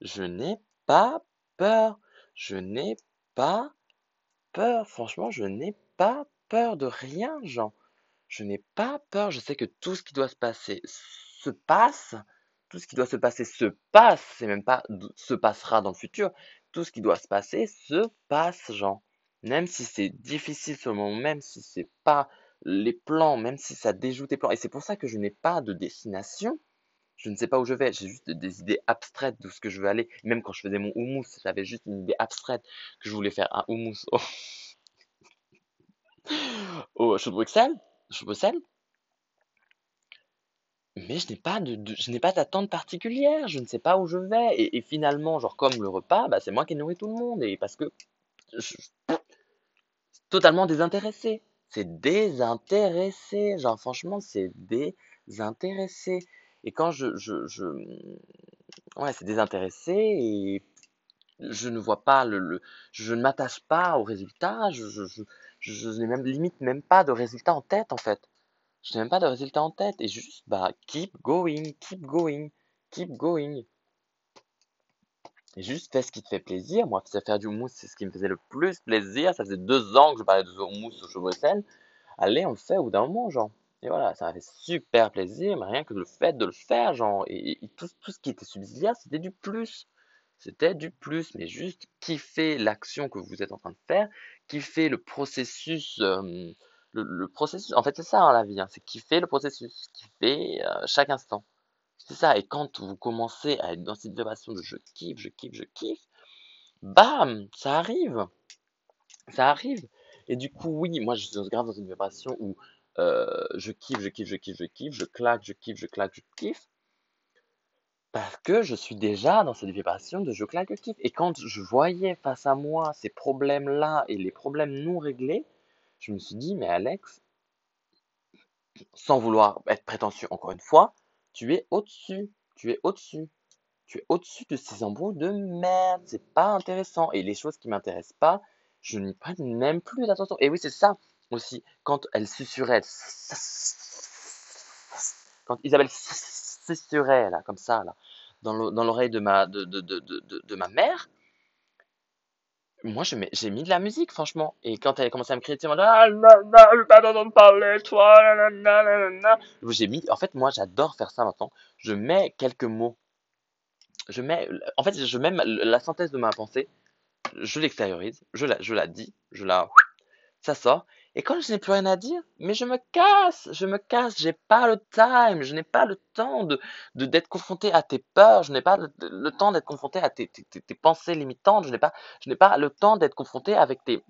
je n'ai pas peur. Je n'ai pas peur. Franchement, je n'ai pas peur de rien, Jean. Je n'ai pas peur. Je sais que tout ce qui doit se passer se passe. Tout ce qui doit se passer se passe. C'est même pas se passera dans le futur. Tout ce qui doit se passer se passe, Jean. Même si c'est difficile sur le moment, même si c'est pas les plans, même si ça déjoue tes plans. Et c'est pour ça que je n'ai pas de destination. Je ne sais pas où je vais. J'ai juste des idées abstraites de ce que je veux aller. Même quand je faisais mon houmous, j'avais juste une idée abstraite que je voulais faire un houmous au, au chou de Bruxelles, chou de Bruxelles. Mais je n'ai pas de, je n'ai pas d'attente particulière. Je ne sais pas où je vais. Et, finalement, genre comme le repas, bah, c'est moi qui nourris tout le monde. Et parce que je, totalement désintéressé c'est désintéressé. Genre, franchement, c'est désintéressé. Et quand je, je, je... ouais, c'est désintéressé et je ne vois pas le, le je ne m'attache pas au résultat. Je, je, je, n'ai même limite même pas de résultat en tête en fait. Je n'ai même pas de résultat en tête et juste bah keep going, keep going, keep going. Et juste fais ce qui te fait plaisir. Moi, faire du mousse, c'est ce qui me faisait le plus plaisir. Ça faisait deux ans que je parlais de mousse au Bruxelles. Allez, on le fait au bout d'un moment, genre. Et voilà, ça m'a fait super plaisir, mais rien que le fait de le faire, genre, et, tout, tout, ce qui était subsidiaire, c'était du plus. C'était du plus, mais juste kiffer l'action que vous êtes en train de faire, kiffer le processus, le, processus, en fait c'est ça hein, la vie, hein, c'est kiffer le processus, kiffer euh, chaque instant. C'est ça. Et quand vous commencez à être dans cette vibration de je kiffe, je kiffe, je kiffe, bam, ça arrive. Ça arrive. Et du coup, oui, moi je suis grave dans une vibration où euh, je kiffe, je kiffe, je kiffe, je kiffe, je claque, je kiffe, je claque, je kiffe. Parce que je suis déjà dans cette vibration de je claque, je kiffe. Et quand je voyais face à moi ces problèmes-là et les problèmes non réglés, je me suis dit, mais Alex, sans vouloir être prétentieux encore une fois, tu es au-dessus. Tu es au-dessus. Tu es au-dessus de ces embrouilles de merde. C'est pas intéressant. Et les choses qui m'intéressent pas, je n'y prête même plus d'attention. Et oui, c'est ça aussi. Quand elle susurrait, quand Isabelle susurrait, là, comme ça, là, dans l'oreille de ma, de, de, de, de, ma mère, moi, j'ai mis de la musique, franchement. Et quand elle a commencé à me crier, tu ah, parler, toi, J'ai mis, en fait, moi, j'adore faire ça maintenant. Je mets quelques mots. Je mets, en fait, je mets la synthèse de ma pensée. Je l'extériorise. Je la, je la dis. Je la, ça sort. Et quand je n'ai plus rien à dire, mais je me casse, je me casse, j'ai pas le time, je n'ai pas le temps de d'être confronté à tes peurs, je n'ai pas le, temps d'être confronté à tes, pensées limitantes, je n'ai pas pas le temps d'être confronté avec tes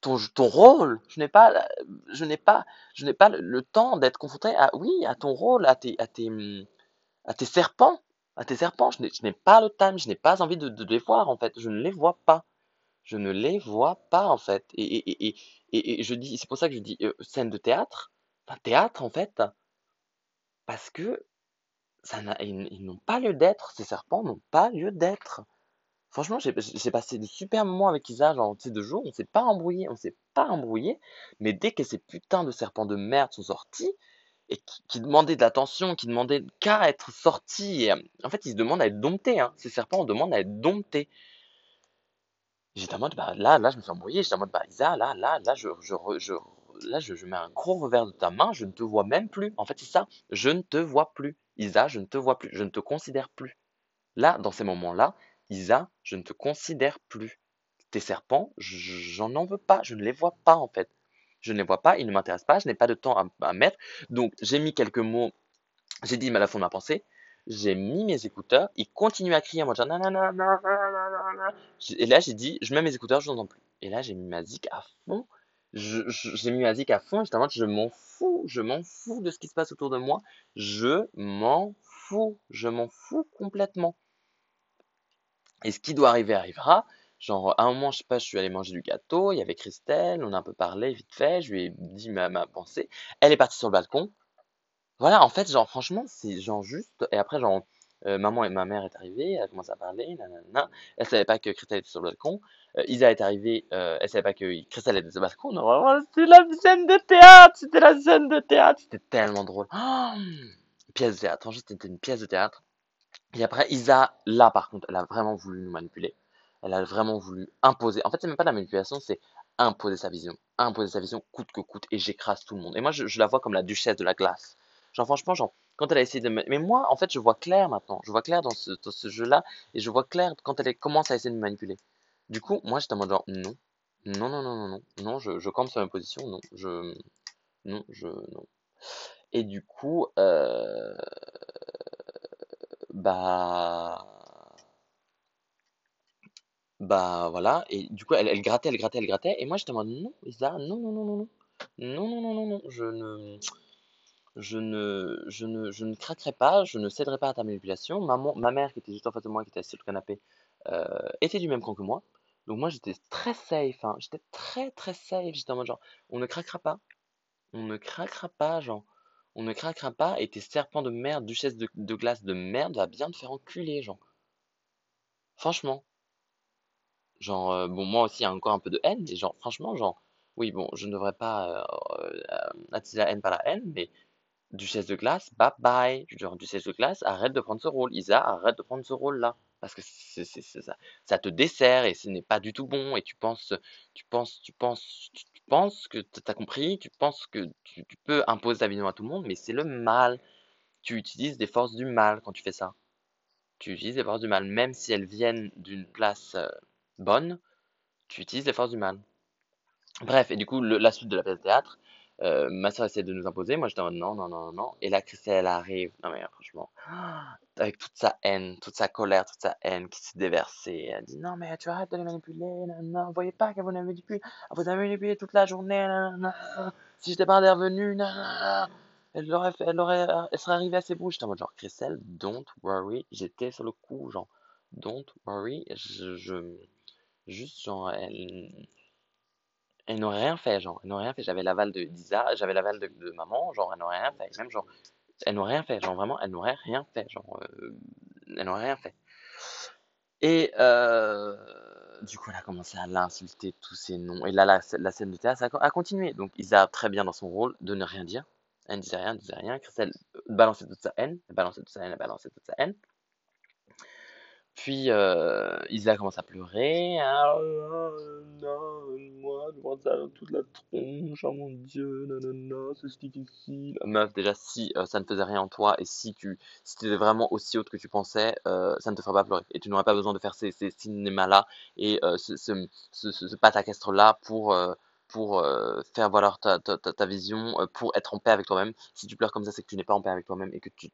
ton, ton rôle, je n'ai pas je n'ai pas je pas le, temps d'être confronté à oui, à ton rôle, à tes à tes à tes serpents, à tes serpents. Je n'ai pas le time, je n'ai pas envie de, de, les voir en fait. Je ne les vois pas. Je ne les vois pas en fait. Et, et, et, et, je dis, c'est pour ça que je dis euh, scène de théâtre, enfin théâtre en fait, parce que ça ils, n'ont pas lieu d'être. Ces serpents n'ont pas lieu d'être. Franchement, j'ai passé de super moments avec Isa, genre, tu sais, deux jours, on s'est pas embrouillé, on s'est pas embrouillé, mais dès que ces putains de serpents de merde sont sortis, et qui, demandaient de l'attention, qui demandaient qu'à être sortis, en fait, ils se demandent à être domptés, hein. Ces serpents, on demande à être domptés. J'étais en mode, bah, là, là, je me suis embrouillé, j'étais en mode, bah, Isa, là, là, là, je, je, je, là, je, je mets un gros revers de ta main, je ne te vois même plus. En fait, c'est ça, je ne te vois plus. Isa, je ne te vois plus, je ne te considère plus. Là, dans ces moments-là, Isa, je ne te considère plus. Tes serpents, j'en en veux pas, je ne les vois pas en fait. Je ne les vois pas, ils ne m'intéressent pas, je n'ai pas de temps à, mettre. Donc j'ai mis quelques mots, j'ai dit à la fin de ma pensée, j'ai mis mes écouteurs, ils continuent à crier, moi genre Et là j'ai dit, je mets mes écouteurs, je n'entends plus. Et là j'ai mis ma zik à fond, j'ai mis ma zik à fond, justement, je m'en fous, je m'en fous de ce qui se passe autour de moi, je m'en fous, je m'en fous complètement. Et ce qui doit arriver arrivera. Genre, à un moment, je sais pas, je suis allé manger du gâteau, il y avait Christelle, on a un peu parlé vite fait, je lui ai dit ma pensée. Elle est partie sur le balcon. Voilà, en fait, genre, franchement, c'est genre juste. Et après, genre, euh, maman et ma mère est arrivée, elle a commencé à parler, nanana. Elle savait pas que Christelle était sur le balcon. Euh, Isa est arrivée, euh, elle savait pas que Christelle était sur le balcon. Non, c'était la scène de théâtre, c'était la scène de théâtre, c'était tellement drôle. Oh pièce de théâtre, en c'était une pièce de théâtre. Et après, Isa, là par contre, elle a vraiment voulu nous manipuler. Elle a vraiment voulu imposer. En fait, c'est même pas la manipulation, c'est imposer sa vision. Imposer sa vision coûte que coûte et j'écrase tout le monde. Et moi, je, la vois comme la duchesse de la glace. Genre, franchement, genre, quand elle a essayé de. Mais moi, en fait, je vois clair maintenant. Je vois clair dans ce, dans ce jeu-là et je vois clair quand elle commence à essayer de me manipuler. Du coup, moi, j'étais en mode genre, non. Non, non, non, non, non. Non, je, je campe sur ma position. Non, je. Non, je. Non. Et du coup, euh, bah, bah voilà. Et du coup, elle, elle grattait, elle grattait, elle grattait. Et moi, j'étais en mode non, Isa, non, non, non, non, non, non, non, non, non, non, je ne, je ne, je ne, je ne craquerai pas, je ne céderai pas à ta manipulation. Maman, ma mère qui était juste en face de moi, qui était assise sur le canapé, euh, était du même camp que moi. Donc moi, j'étais très safe, hein. J'étais très très safe. J'étais en mode genre, on ne craquera pas, on ne craquera pas, genre. On ne craquera pas et tes serpents de merde, duchesse de, glace de merde, va bien te faire enculer, genre. Franchement. Genre, euh, bon, moi aussi, il y a encore un peu de haine, mais genre, franchement, genre, oui, bon, je ne devrais pas euh, attiser la haine par la haine, mais Duchesse de glace, bye bye. Duchesse de glace, arrête de prendre ce rôle. Isa, arrête de prendre ce rôle-là. Parce que ça, ça te dessert et ce n'est pas du tout bon. Et tu penses, tu penses, tu penses, tu, penses que tu as compris, tu penses que tu, peux imposer ta vision à tout le monde, mais c'est le mal. Tu utilises des forces du mal quand tu fais ça. Tu utilises des forces du mal, même si elles viennent d'une place bonne, tu utilises les forces du mal. Bref, et du coup, la suite de la pièce de théâtre, euh, ma soeur essaie de nous imposer, moi en mode non, non, non, non. Et là, Christelle, elle arrive, non mais franchement, avec toute sa haine, toute sa colère, toute sa haine qui s'est déversée. Elle dit non mais tu arrêtes de les manipuler, non, non, vous voyez pas qu'elle vous a manipulé, vous avez manipulé toute la journée, non, non, si j'étais pas intervenu, non, non, elle aurait fait, elle aurait, elle serait arrivée à ses bouches. J'étais en mode genre Christelle, don't worry, j'étais sur le coup, genre, don't worry, je, je juste genre, elle elle n'aurait rien fait, genre, elle n'aurait rien fait. J'avais l'aval de d'Isa, j'avais l'aval de, de maman, genre, elle n'aurait rien fait. Même, genre, elle n'aurait rien fait, genre, vraiment, elle n'aurait rien fait, genre, euh, elle n'aurait rien fait. Et euh, du coup, elle a commencé à l'insulter, tous ses noms. Et là, la, la scène de théâtre a, continué. Donc, Isa, très bien dans son rôle de ne rien dire. Elle ne disait rien, ne disait rien. Christelle balançait toute sa haine, elle balançait toute sa haine, elle balançait toute sa haine. Puis euh, Isa commence à pleurer. Ah, non, moi, devant ça toute la tronche, oh mon dieu, non, c'est difficile. Meuf, déjà, si euh, ça ne faisait rien en toi et si tu si étais vraiment aussi haute que tu pensais, euh, ça ne te ferait pas pleurer. Et tu n'aurais pas besoin de faire ces, ces cinémas-là et euh, ce, ce, ce, ce patacastre-là pour, euh, pour euh, faire valoir ta, ta, ta, ta vision, pour être en paix avec toi-même. Si tu pleures comme ça, c'est que tu n'es pas en paix avec toi-même et que tu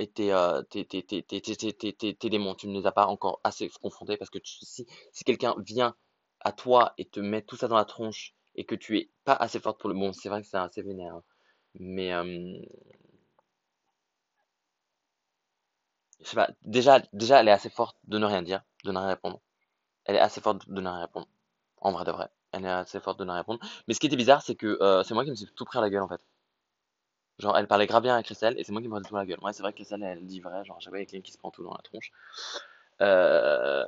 euh, tes, tes, tu ne les as pas encore assez confrontés parce que si, si quelqu'un vient à toi et te met tout ça dans la tronche et que tu es pas assez forte pour le... Bon, c'est vrai que c'est assez vénère, hein, mais... Euh, je sais pas, déjà, déjà, elle est assez forte de ne rien dire, de ne rien répondre. Elle est assez forte de ne rien répondre. En vrai de vrai. Elle est assez forte de ne rien répondre. Mais ce qui était bizarre, c'est que euh, c'est moi qui me suis tout pris à la gueule en fait. Genre, elle parlait grave bien avec Christelle et c'est moi qui me prenais tout à la gueule. Ouais, c'est vrai que Christelle, elle dit vrai, genre, a quelqu'un qui se prend tout dans la tronche. Euh,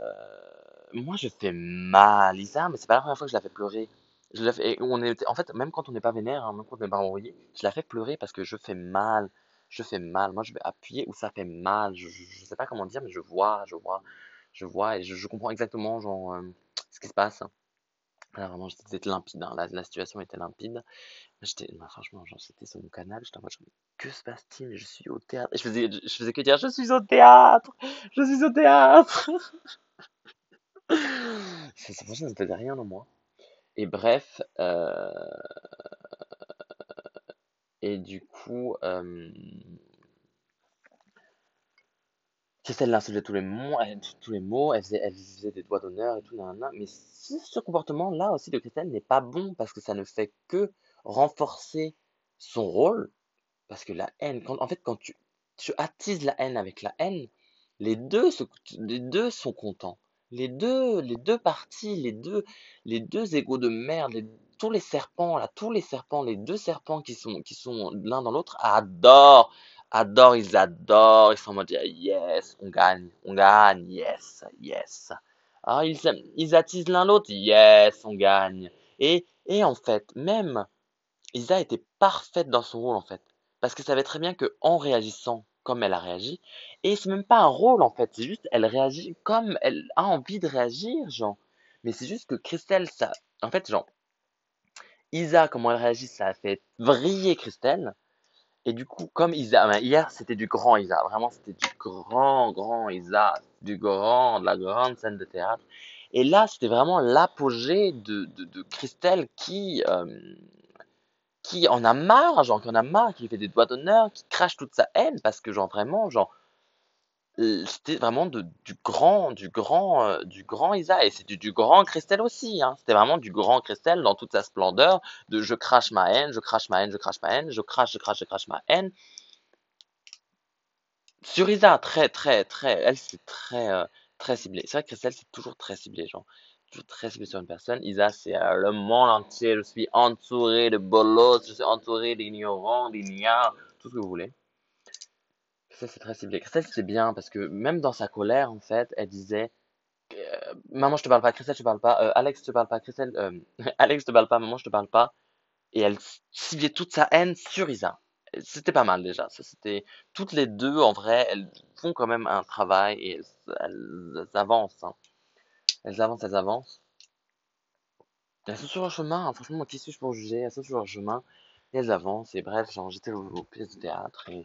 Moi, je fais mal, Lisa, mais c'est pas la première fois que je la fais pleurer. Je la fais... on est... En fait, même quand on n'est pas vénère, hein, même quand on n'est pas envoyé, je la fais pleurer parce que je fais mal. Je fais mal. Moi, je vais appuyer où ça fait mal. Je, je, sais pas comment dire, mais je vois, je vois, je vois et je, je comprends exactement genre, euh, ce qui se passe. Là, vraiment, c'était limpide. hein. La, la situation était limpide. J'étais, non, franchement, genre, j'étais sur mon canal, j'étais en mode, que se passe-t-il? Je suis au théâtre. Et je faisais, je faisais que dire, je suis au théâtre! Je suis au théâtre! Ça, ça, ça ne faisait rien en moi. Et bref, euh, et du coup, euh, Christelle l'insultait tous les mots, elle, tous les mots, elle faisait, des doigts d'honneur et tout. Mais ce, comportement-là aussi de Christelle n'est pas bon parce que ça ne fait que renforcer son rôle. Parce que la haine, en fait, quand tu, tu attises la haine avec la haine, les deux, les deux sont contents. Les deux, les deux parties, les deux, les deux égos de merde, les- tous les serpents là, tous les serpents, les deux serpents qui sont, qui sont l'un dans l'autre, adorent, adorent, ils adorent, ils sont en mode yes, on gagne, on gagne, yes, yes. Ah, ils, ils attisent l'un l'autre, yes, on gagne. Et, et en fait, même Isa était parfaite dans son rôle en fait. Parce qu'elle savait très bien que en réagissant comme elle a réagi, et c'est même pas un rôle en fait, c'est juste elle réagit comme elle a envie de réagir, genre. Mais c'est juste que Christelle, ça. En fait, genre, Isa, comment elle réagit, ça a fait vriller Christelle. Et du coup, comme Isa, ben, hier c'était du grand Isa, vraiment c'était du grand, grand Isa, du grand, de la grande scène de théâtre. Et là, c'était vraiment l'apogée de, de, Christelle qui, euh, qui en a marre, qui en a marre, qui fait des doigts d'honneur, qui crache toute sa haine parce que genre vraiment, genre c'était vraiment du grand, du grand, euh, du grand Isa et c'est du, du grand Christelle aussi, hein. C'était vraiment du grand Christelle dans toute sa splendeur, de je crache ma haine, je crache ma haine, je crache ma haine, je crache, je crache, je crache ma haine. Sur Isa, très, très, très, elle c'est très, euh, très ciblé. C'est vrai que Christelle c'est toujours très ciblé, genre toujours très ciblé sur une personne. Isa c'est euh, le monde entier, je suis entouré de bolos, je suis entouré d'ignorants, d'ignares, tout ce que vous voulez. Christelle c'est très ciblé. Christelle c'est bien parce que même dans sa colère en fait, elle disait euh, maman je te parle pas, Christelle je te parle pas, euh, Alex je te parle pas, Christelle, Alex je te parle pas, maman je te parle pas. Et elle ciblait toute sa haine sur Isa. C'était pas mal déjà. Ça, c'était toutes les deux en vrai, elles font quand même un travail et elles avancent. hein. Elles avancent, elles avancent. Elles sont sur leur chemin. hein. Franchement, qui suis-je pour juger? Elles sont sur leur chemin et elles avancent. Et bref, genre, j'étais aux, aux pièces de théâtre et,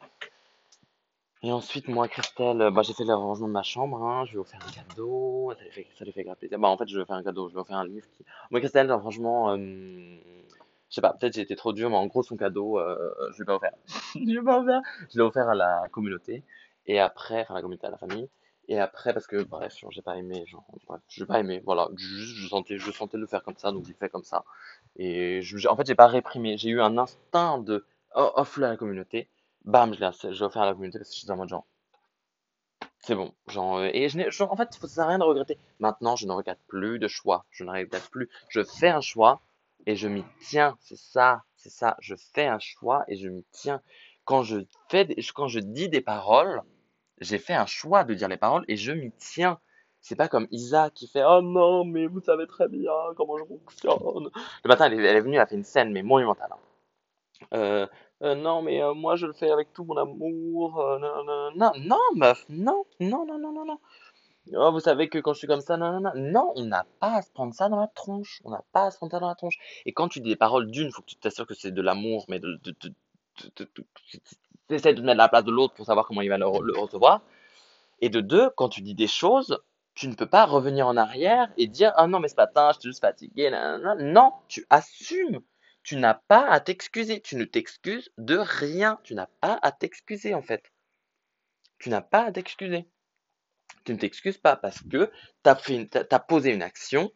et ensuite moi, Christelle, euh, bah, j'ai fait le rangement de ma chambre. Hein. Je lui ai offert un cadeau. Ça lui fait, ça lui fait grave plaisir. Bah, en fait, je lui ai offert un cadeau. Je lui ai offert un livre qui. Moi, Christelle, genre, franchement. euh, Je sais pas, peut-être j'ai été trop dur, mais en gros, son cadeau, euh, je l'ai pas offert. Je l'ai pas offert. Je l'ai offert à la communauté. Et après, enfin, la communauté, à la famille. Et après, parce que, bref, j'ai pas aimé, genre, bref, j'ai pas aimé, voilà. Juste, je sentais, je sentais le faire comme ça, donc je l'ai fait comme ça. Et je, j'ai- en fait, j'ai pas réprimé. J'ai eu un instinct de oh, offre-le à la communauté. Bam, je l'ai, offert à la communauté parce que je suis en mode genre, c'est bon. Genre, euh, et je en fait, ça sert à rien de regretter. Maintenant, je ne regrette plus de choix. Je ne regrette plus. Je fais un choix et je m'y tiens. C'est ça, c'est ça. Je fais un choix et je m'y tiens. Quand je fais, quand je dis des paroles, j'ai fait un choix de dire les paroles et je m'y tiens. C'est pas comme Isa qui fait Oh non, mais vous savez très bien comment je fonctionne. Le matin, elle est, elle est venue, elle a fait une scène, mais monumentale. hein. Euh, euh, non, mais euh, moi je le fais avec tout mon amour. euh, non, non, non, non, meuf, non, non, non, non, non, non. Oh, vous savez que quand je suis comme ça, non, non, non. Non, on n'a pas à se prendre ça dans la tronche. On n'a pas à se prendre ça dans la tronche. Et quand tu dis des paroles d'une, faut que tu t'assures que c'est de l'amour, mais de, de, de, de- tu de te mettre à la place de l'autre pour savoir comment il va le, re- le recevoir. Et de deux, quand tu dis des choses, tu ne peux pas revenir en arrière et dire Ah non, mais ce matin, j'étais juste fatigué. Non, tu assumes. Tu n'as pas à t'excuser. Tu ne t'excuses de rien. Tu n'as pas à t'excuser en fait. Tu n'as pas à t'excuser. Tu ne t'excuses pas parce que tu as, t'as posé une action.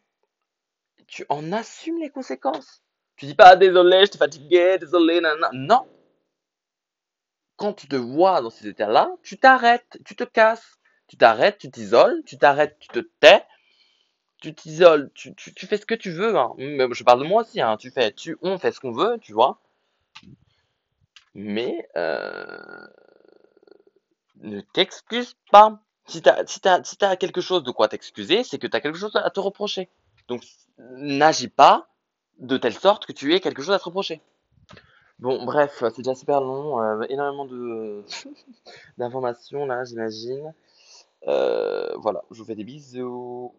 Tu en assumes les conséquences. Tu dis pas désolé, j'étais fatigué, désolé, nanana. Non, quand tu te vois dans ces états-là, tu t'arrêtes, tu te casses. Tu t'arrêtes, tu t'isoles, tu t'arrêtes, tu te tais, tu t'isoles, tu, tu, tu fais ce que tu veux. Hein. Je parle de moi aussi, hein. Tu fais, tu, on fait ce qu'on veut, tu vois. Mais euh, ne t'excuse pas. Si si t'as quelque chose de quoi t'excuser, c'est que t'as quelque chose à te reprocher. Donc, n'agis pas de telle sorte que tu aies quelque chose à te reprocher. Bon, bref, c'est déjà super long, euh, énormément de d'informations là, j'imagine. Euh, voilà, je vous fais des bisous.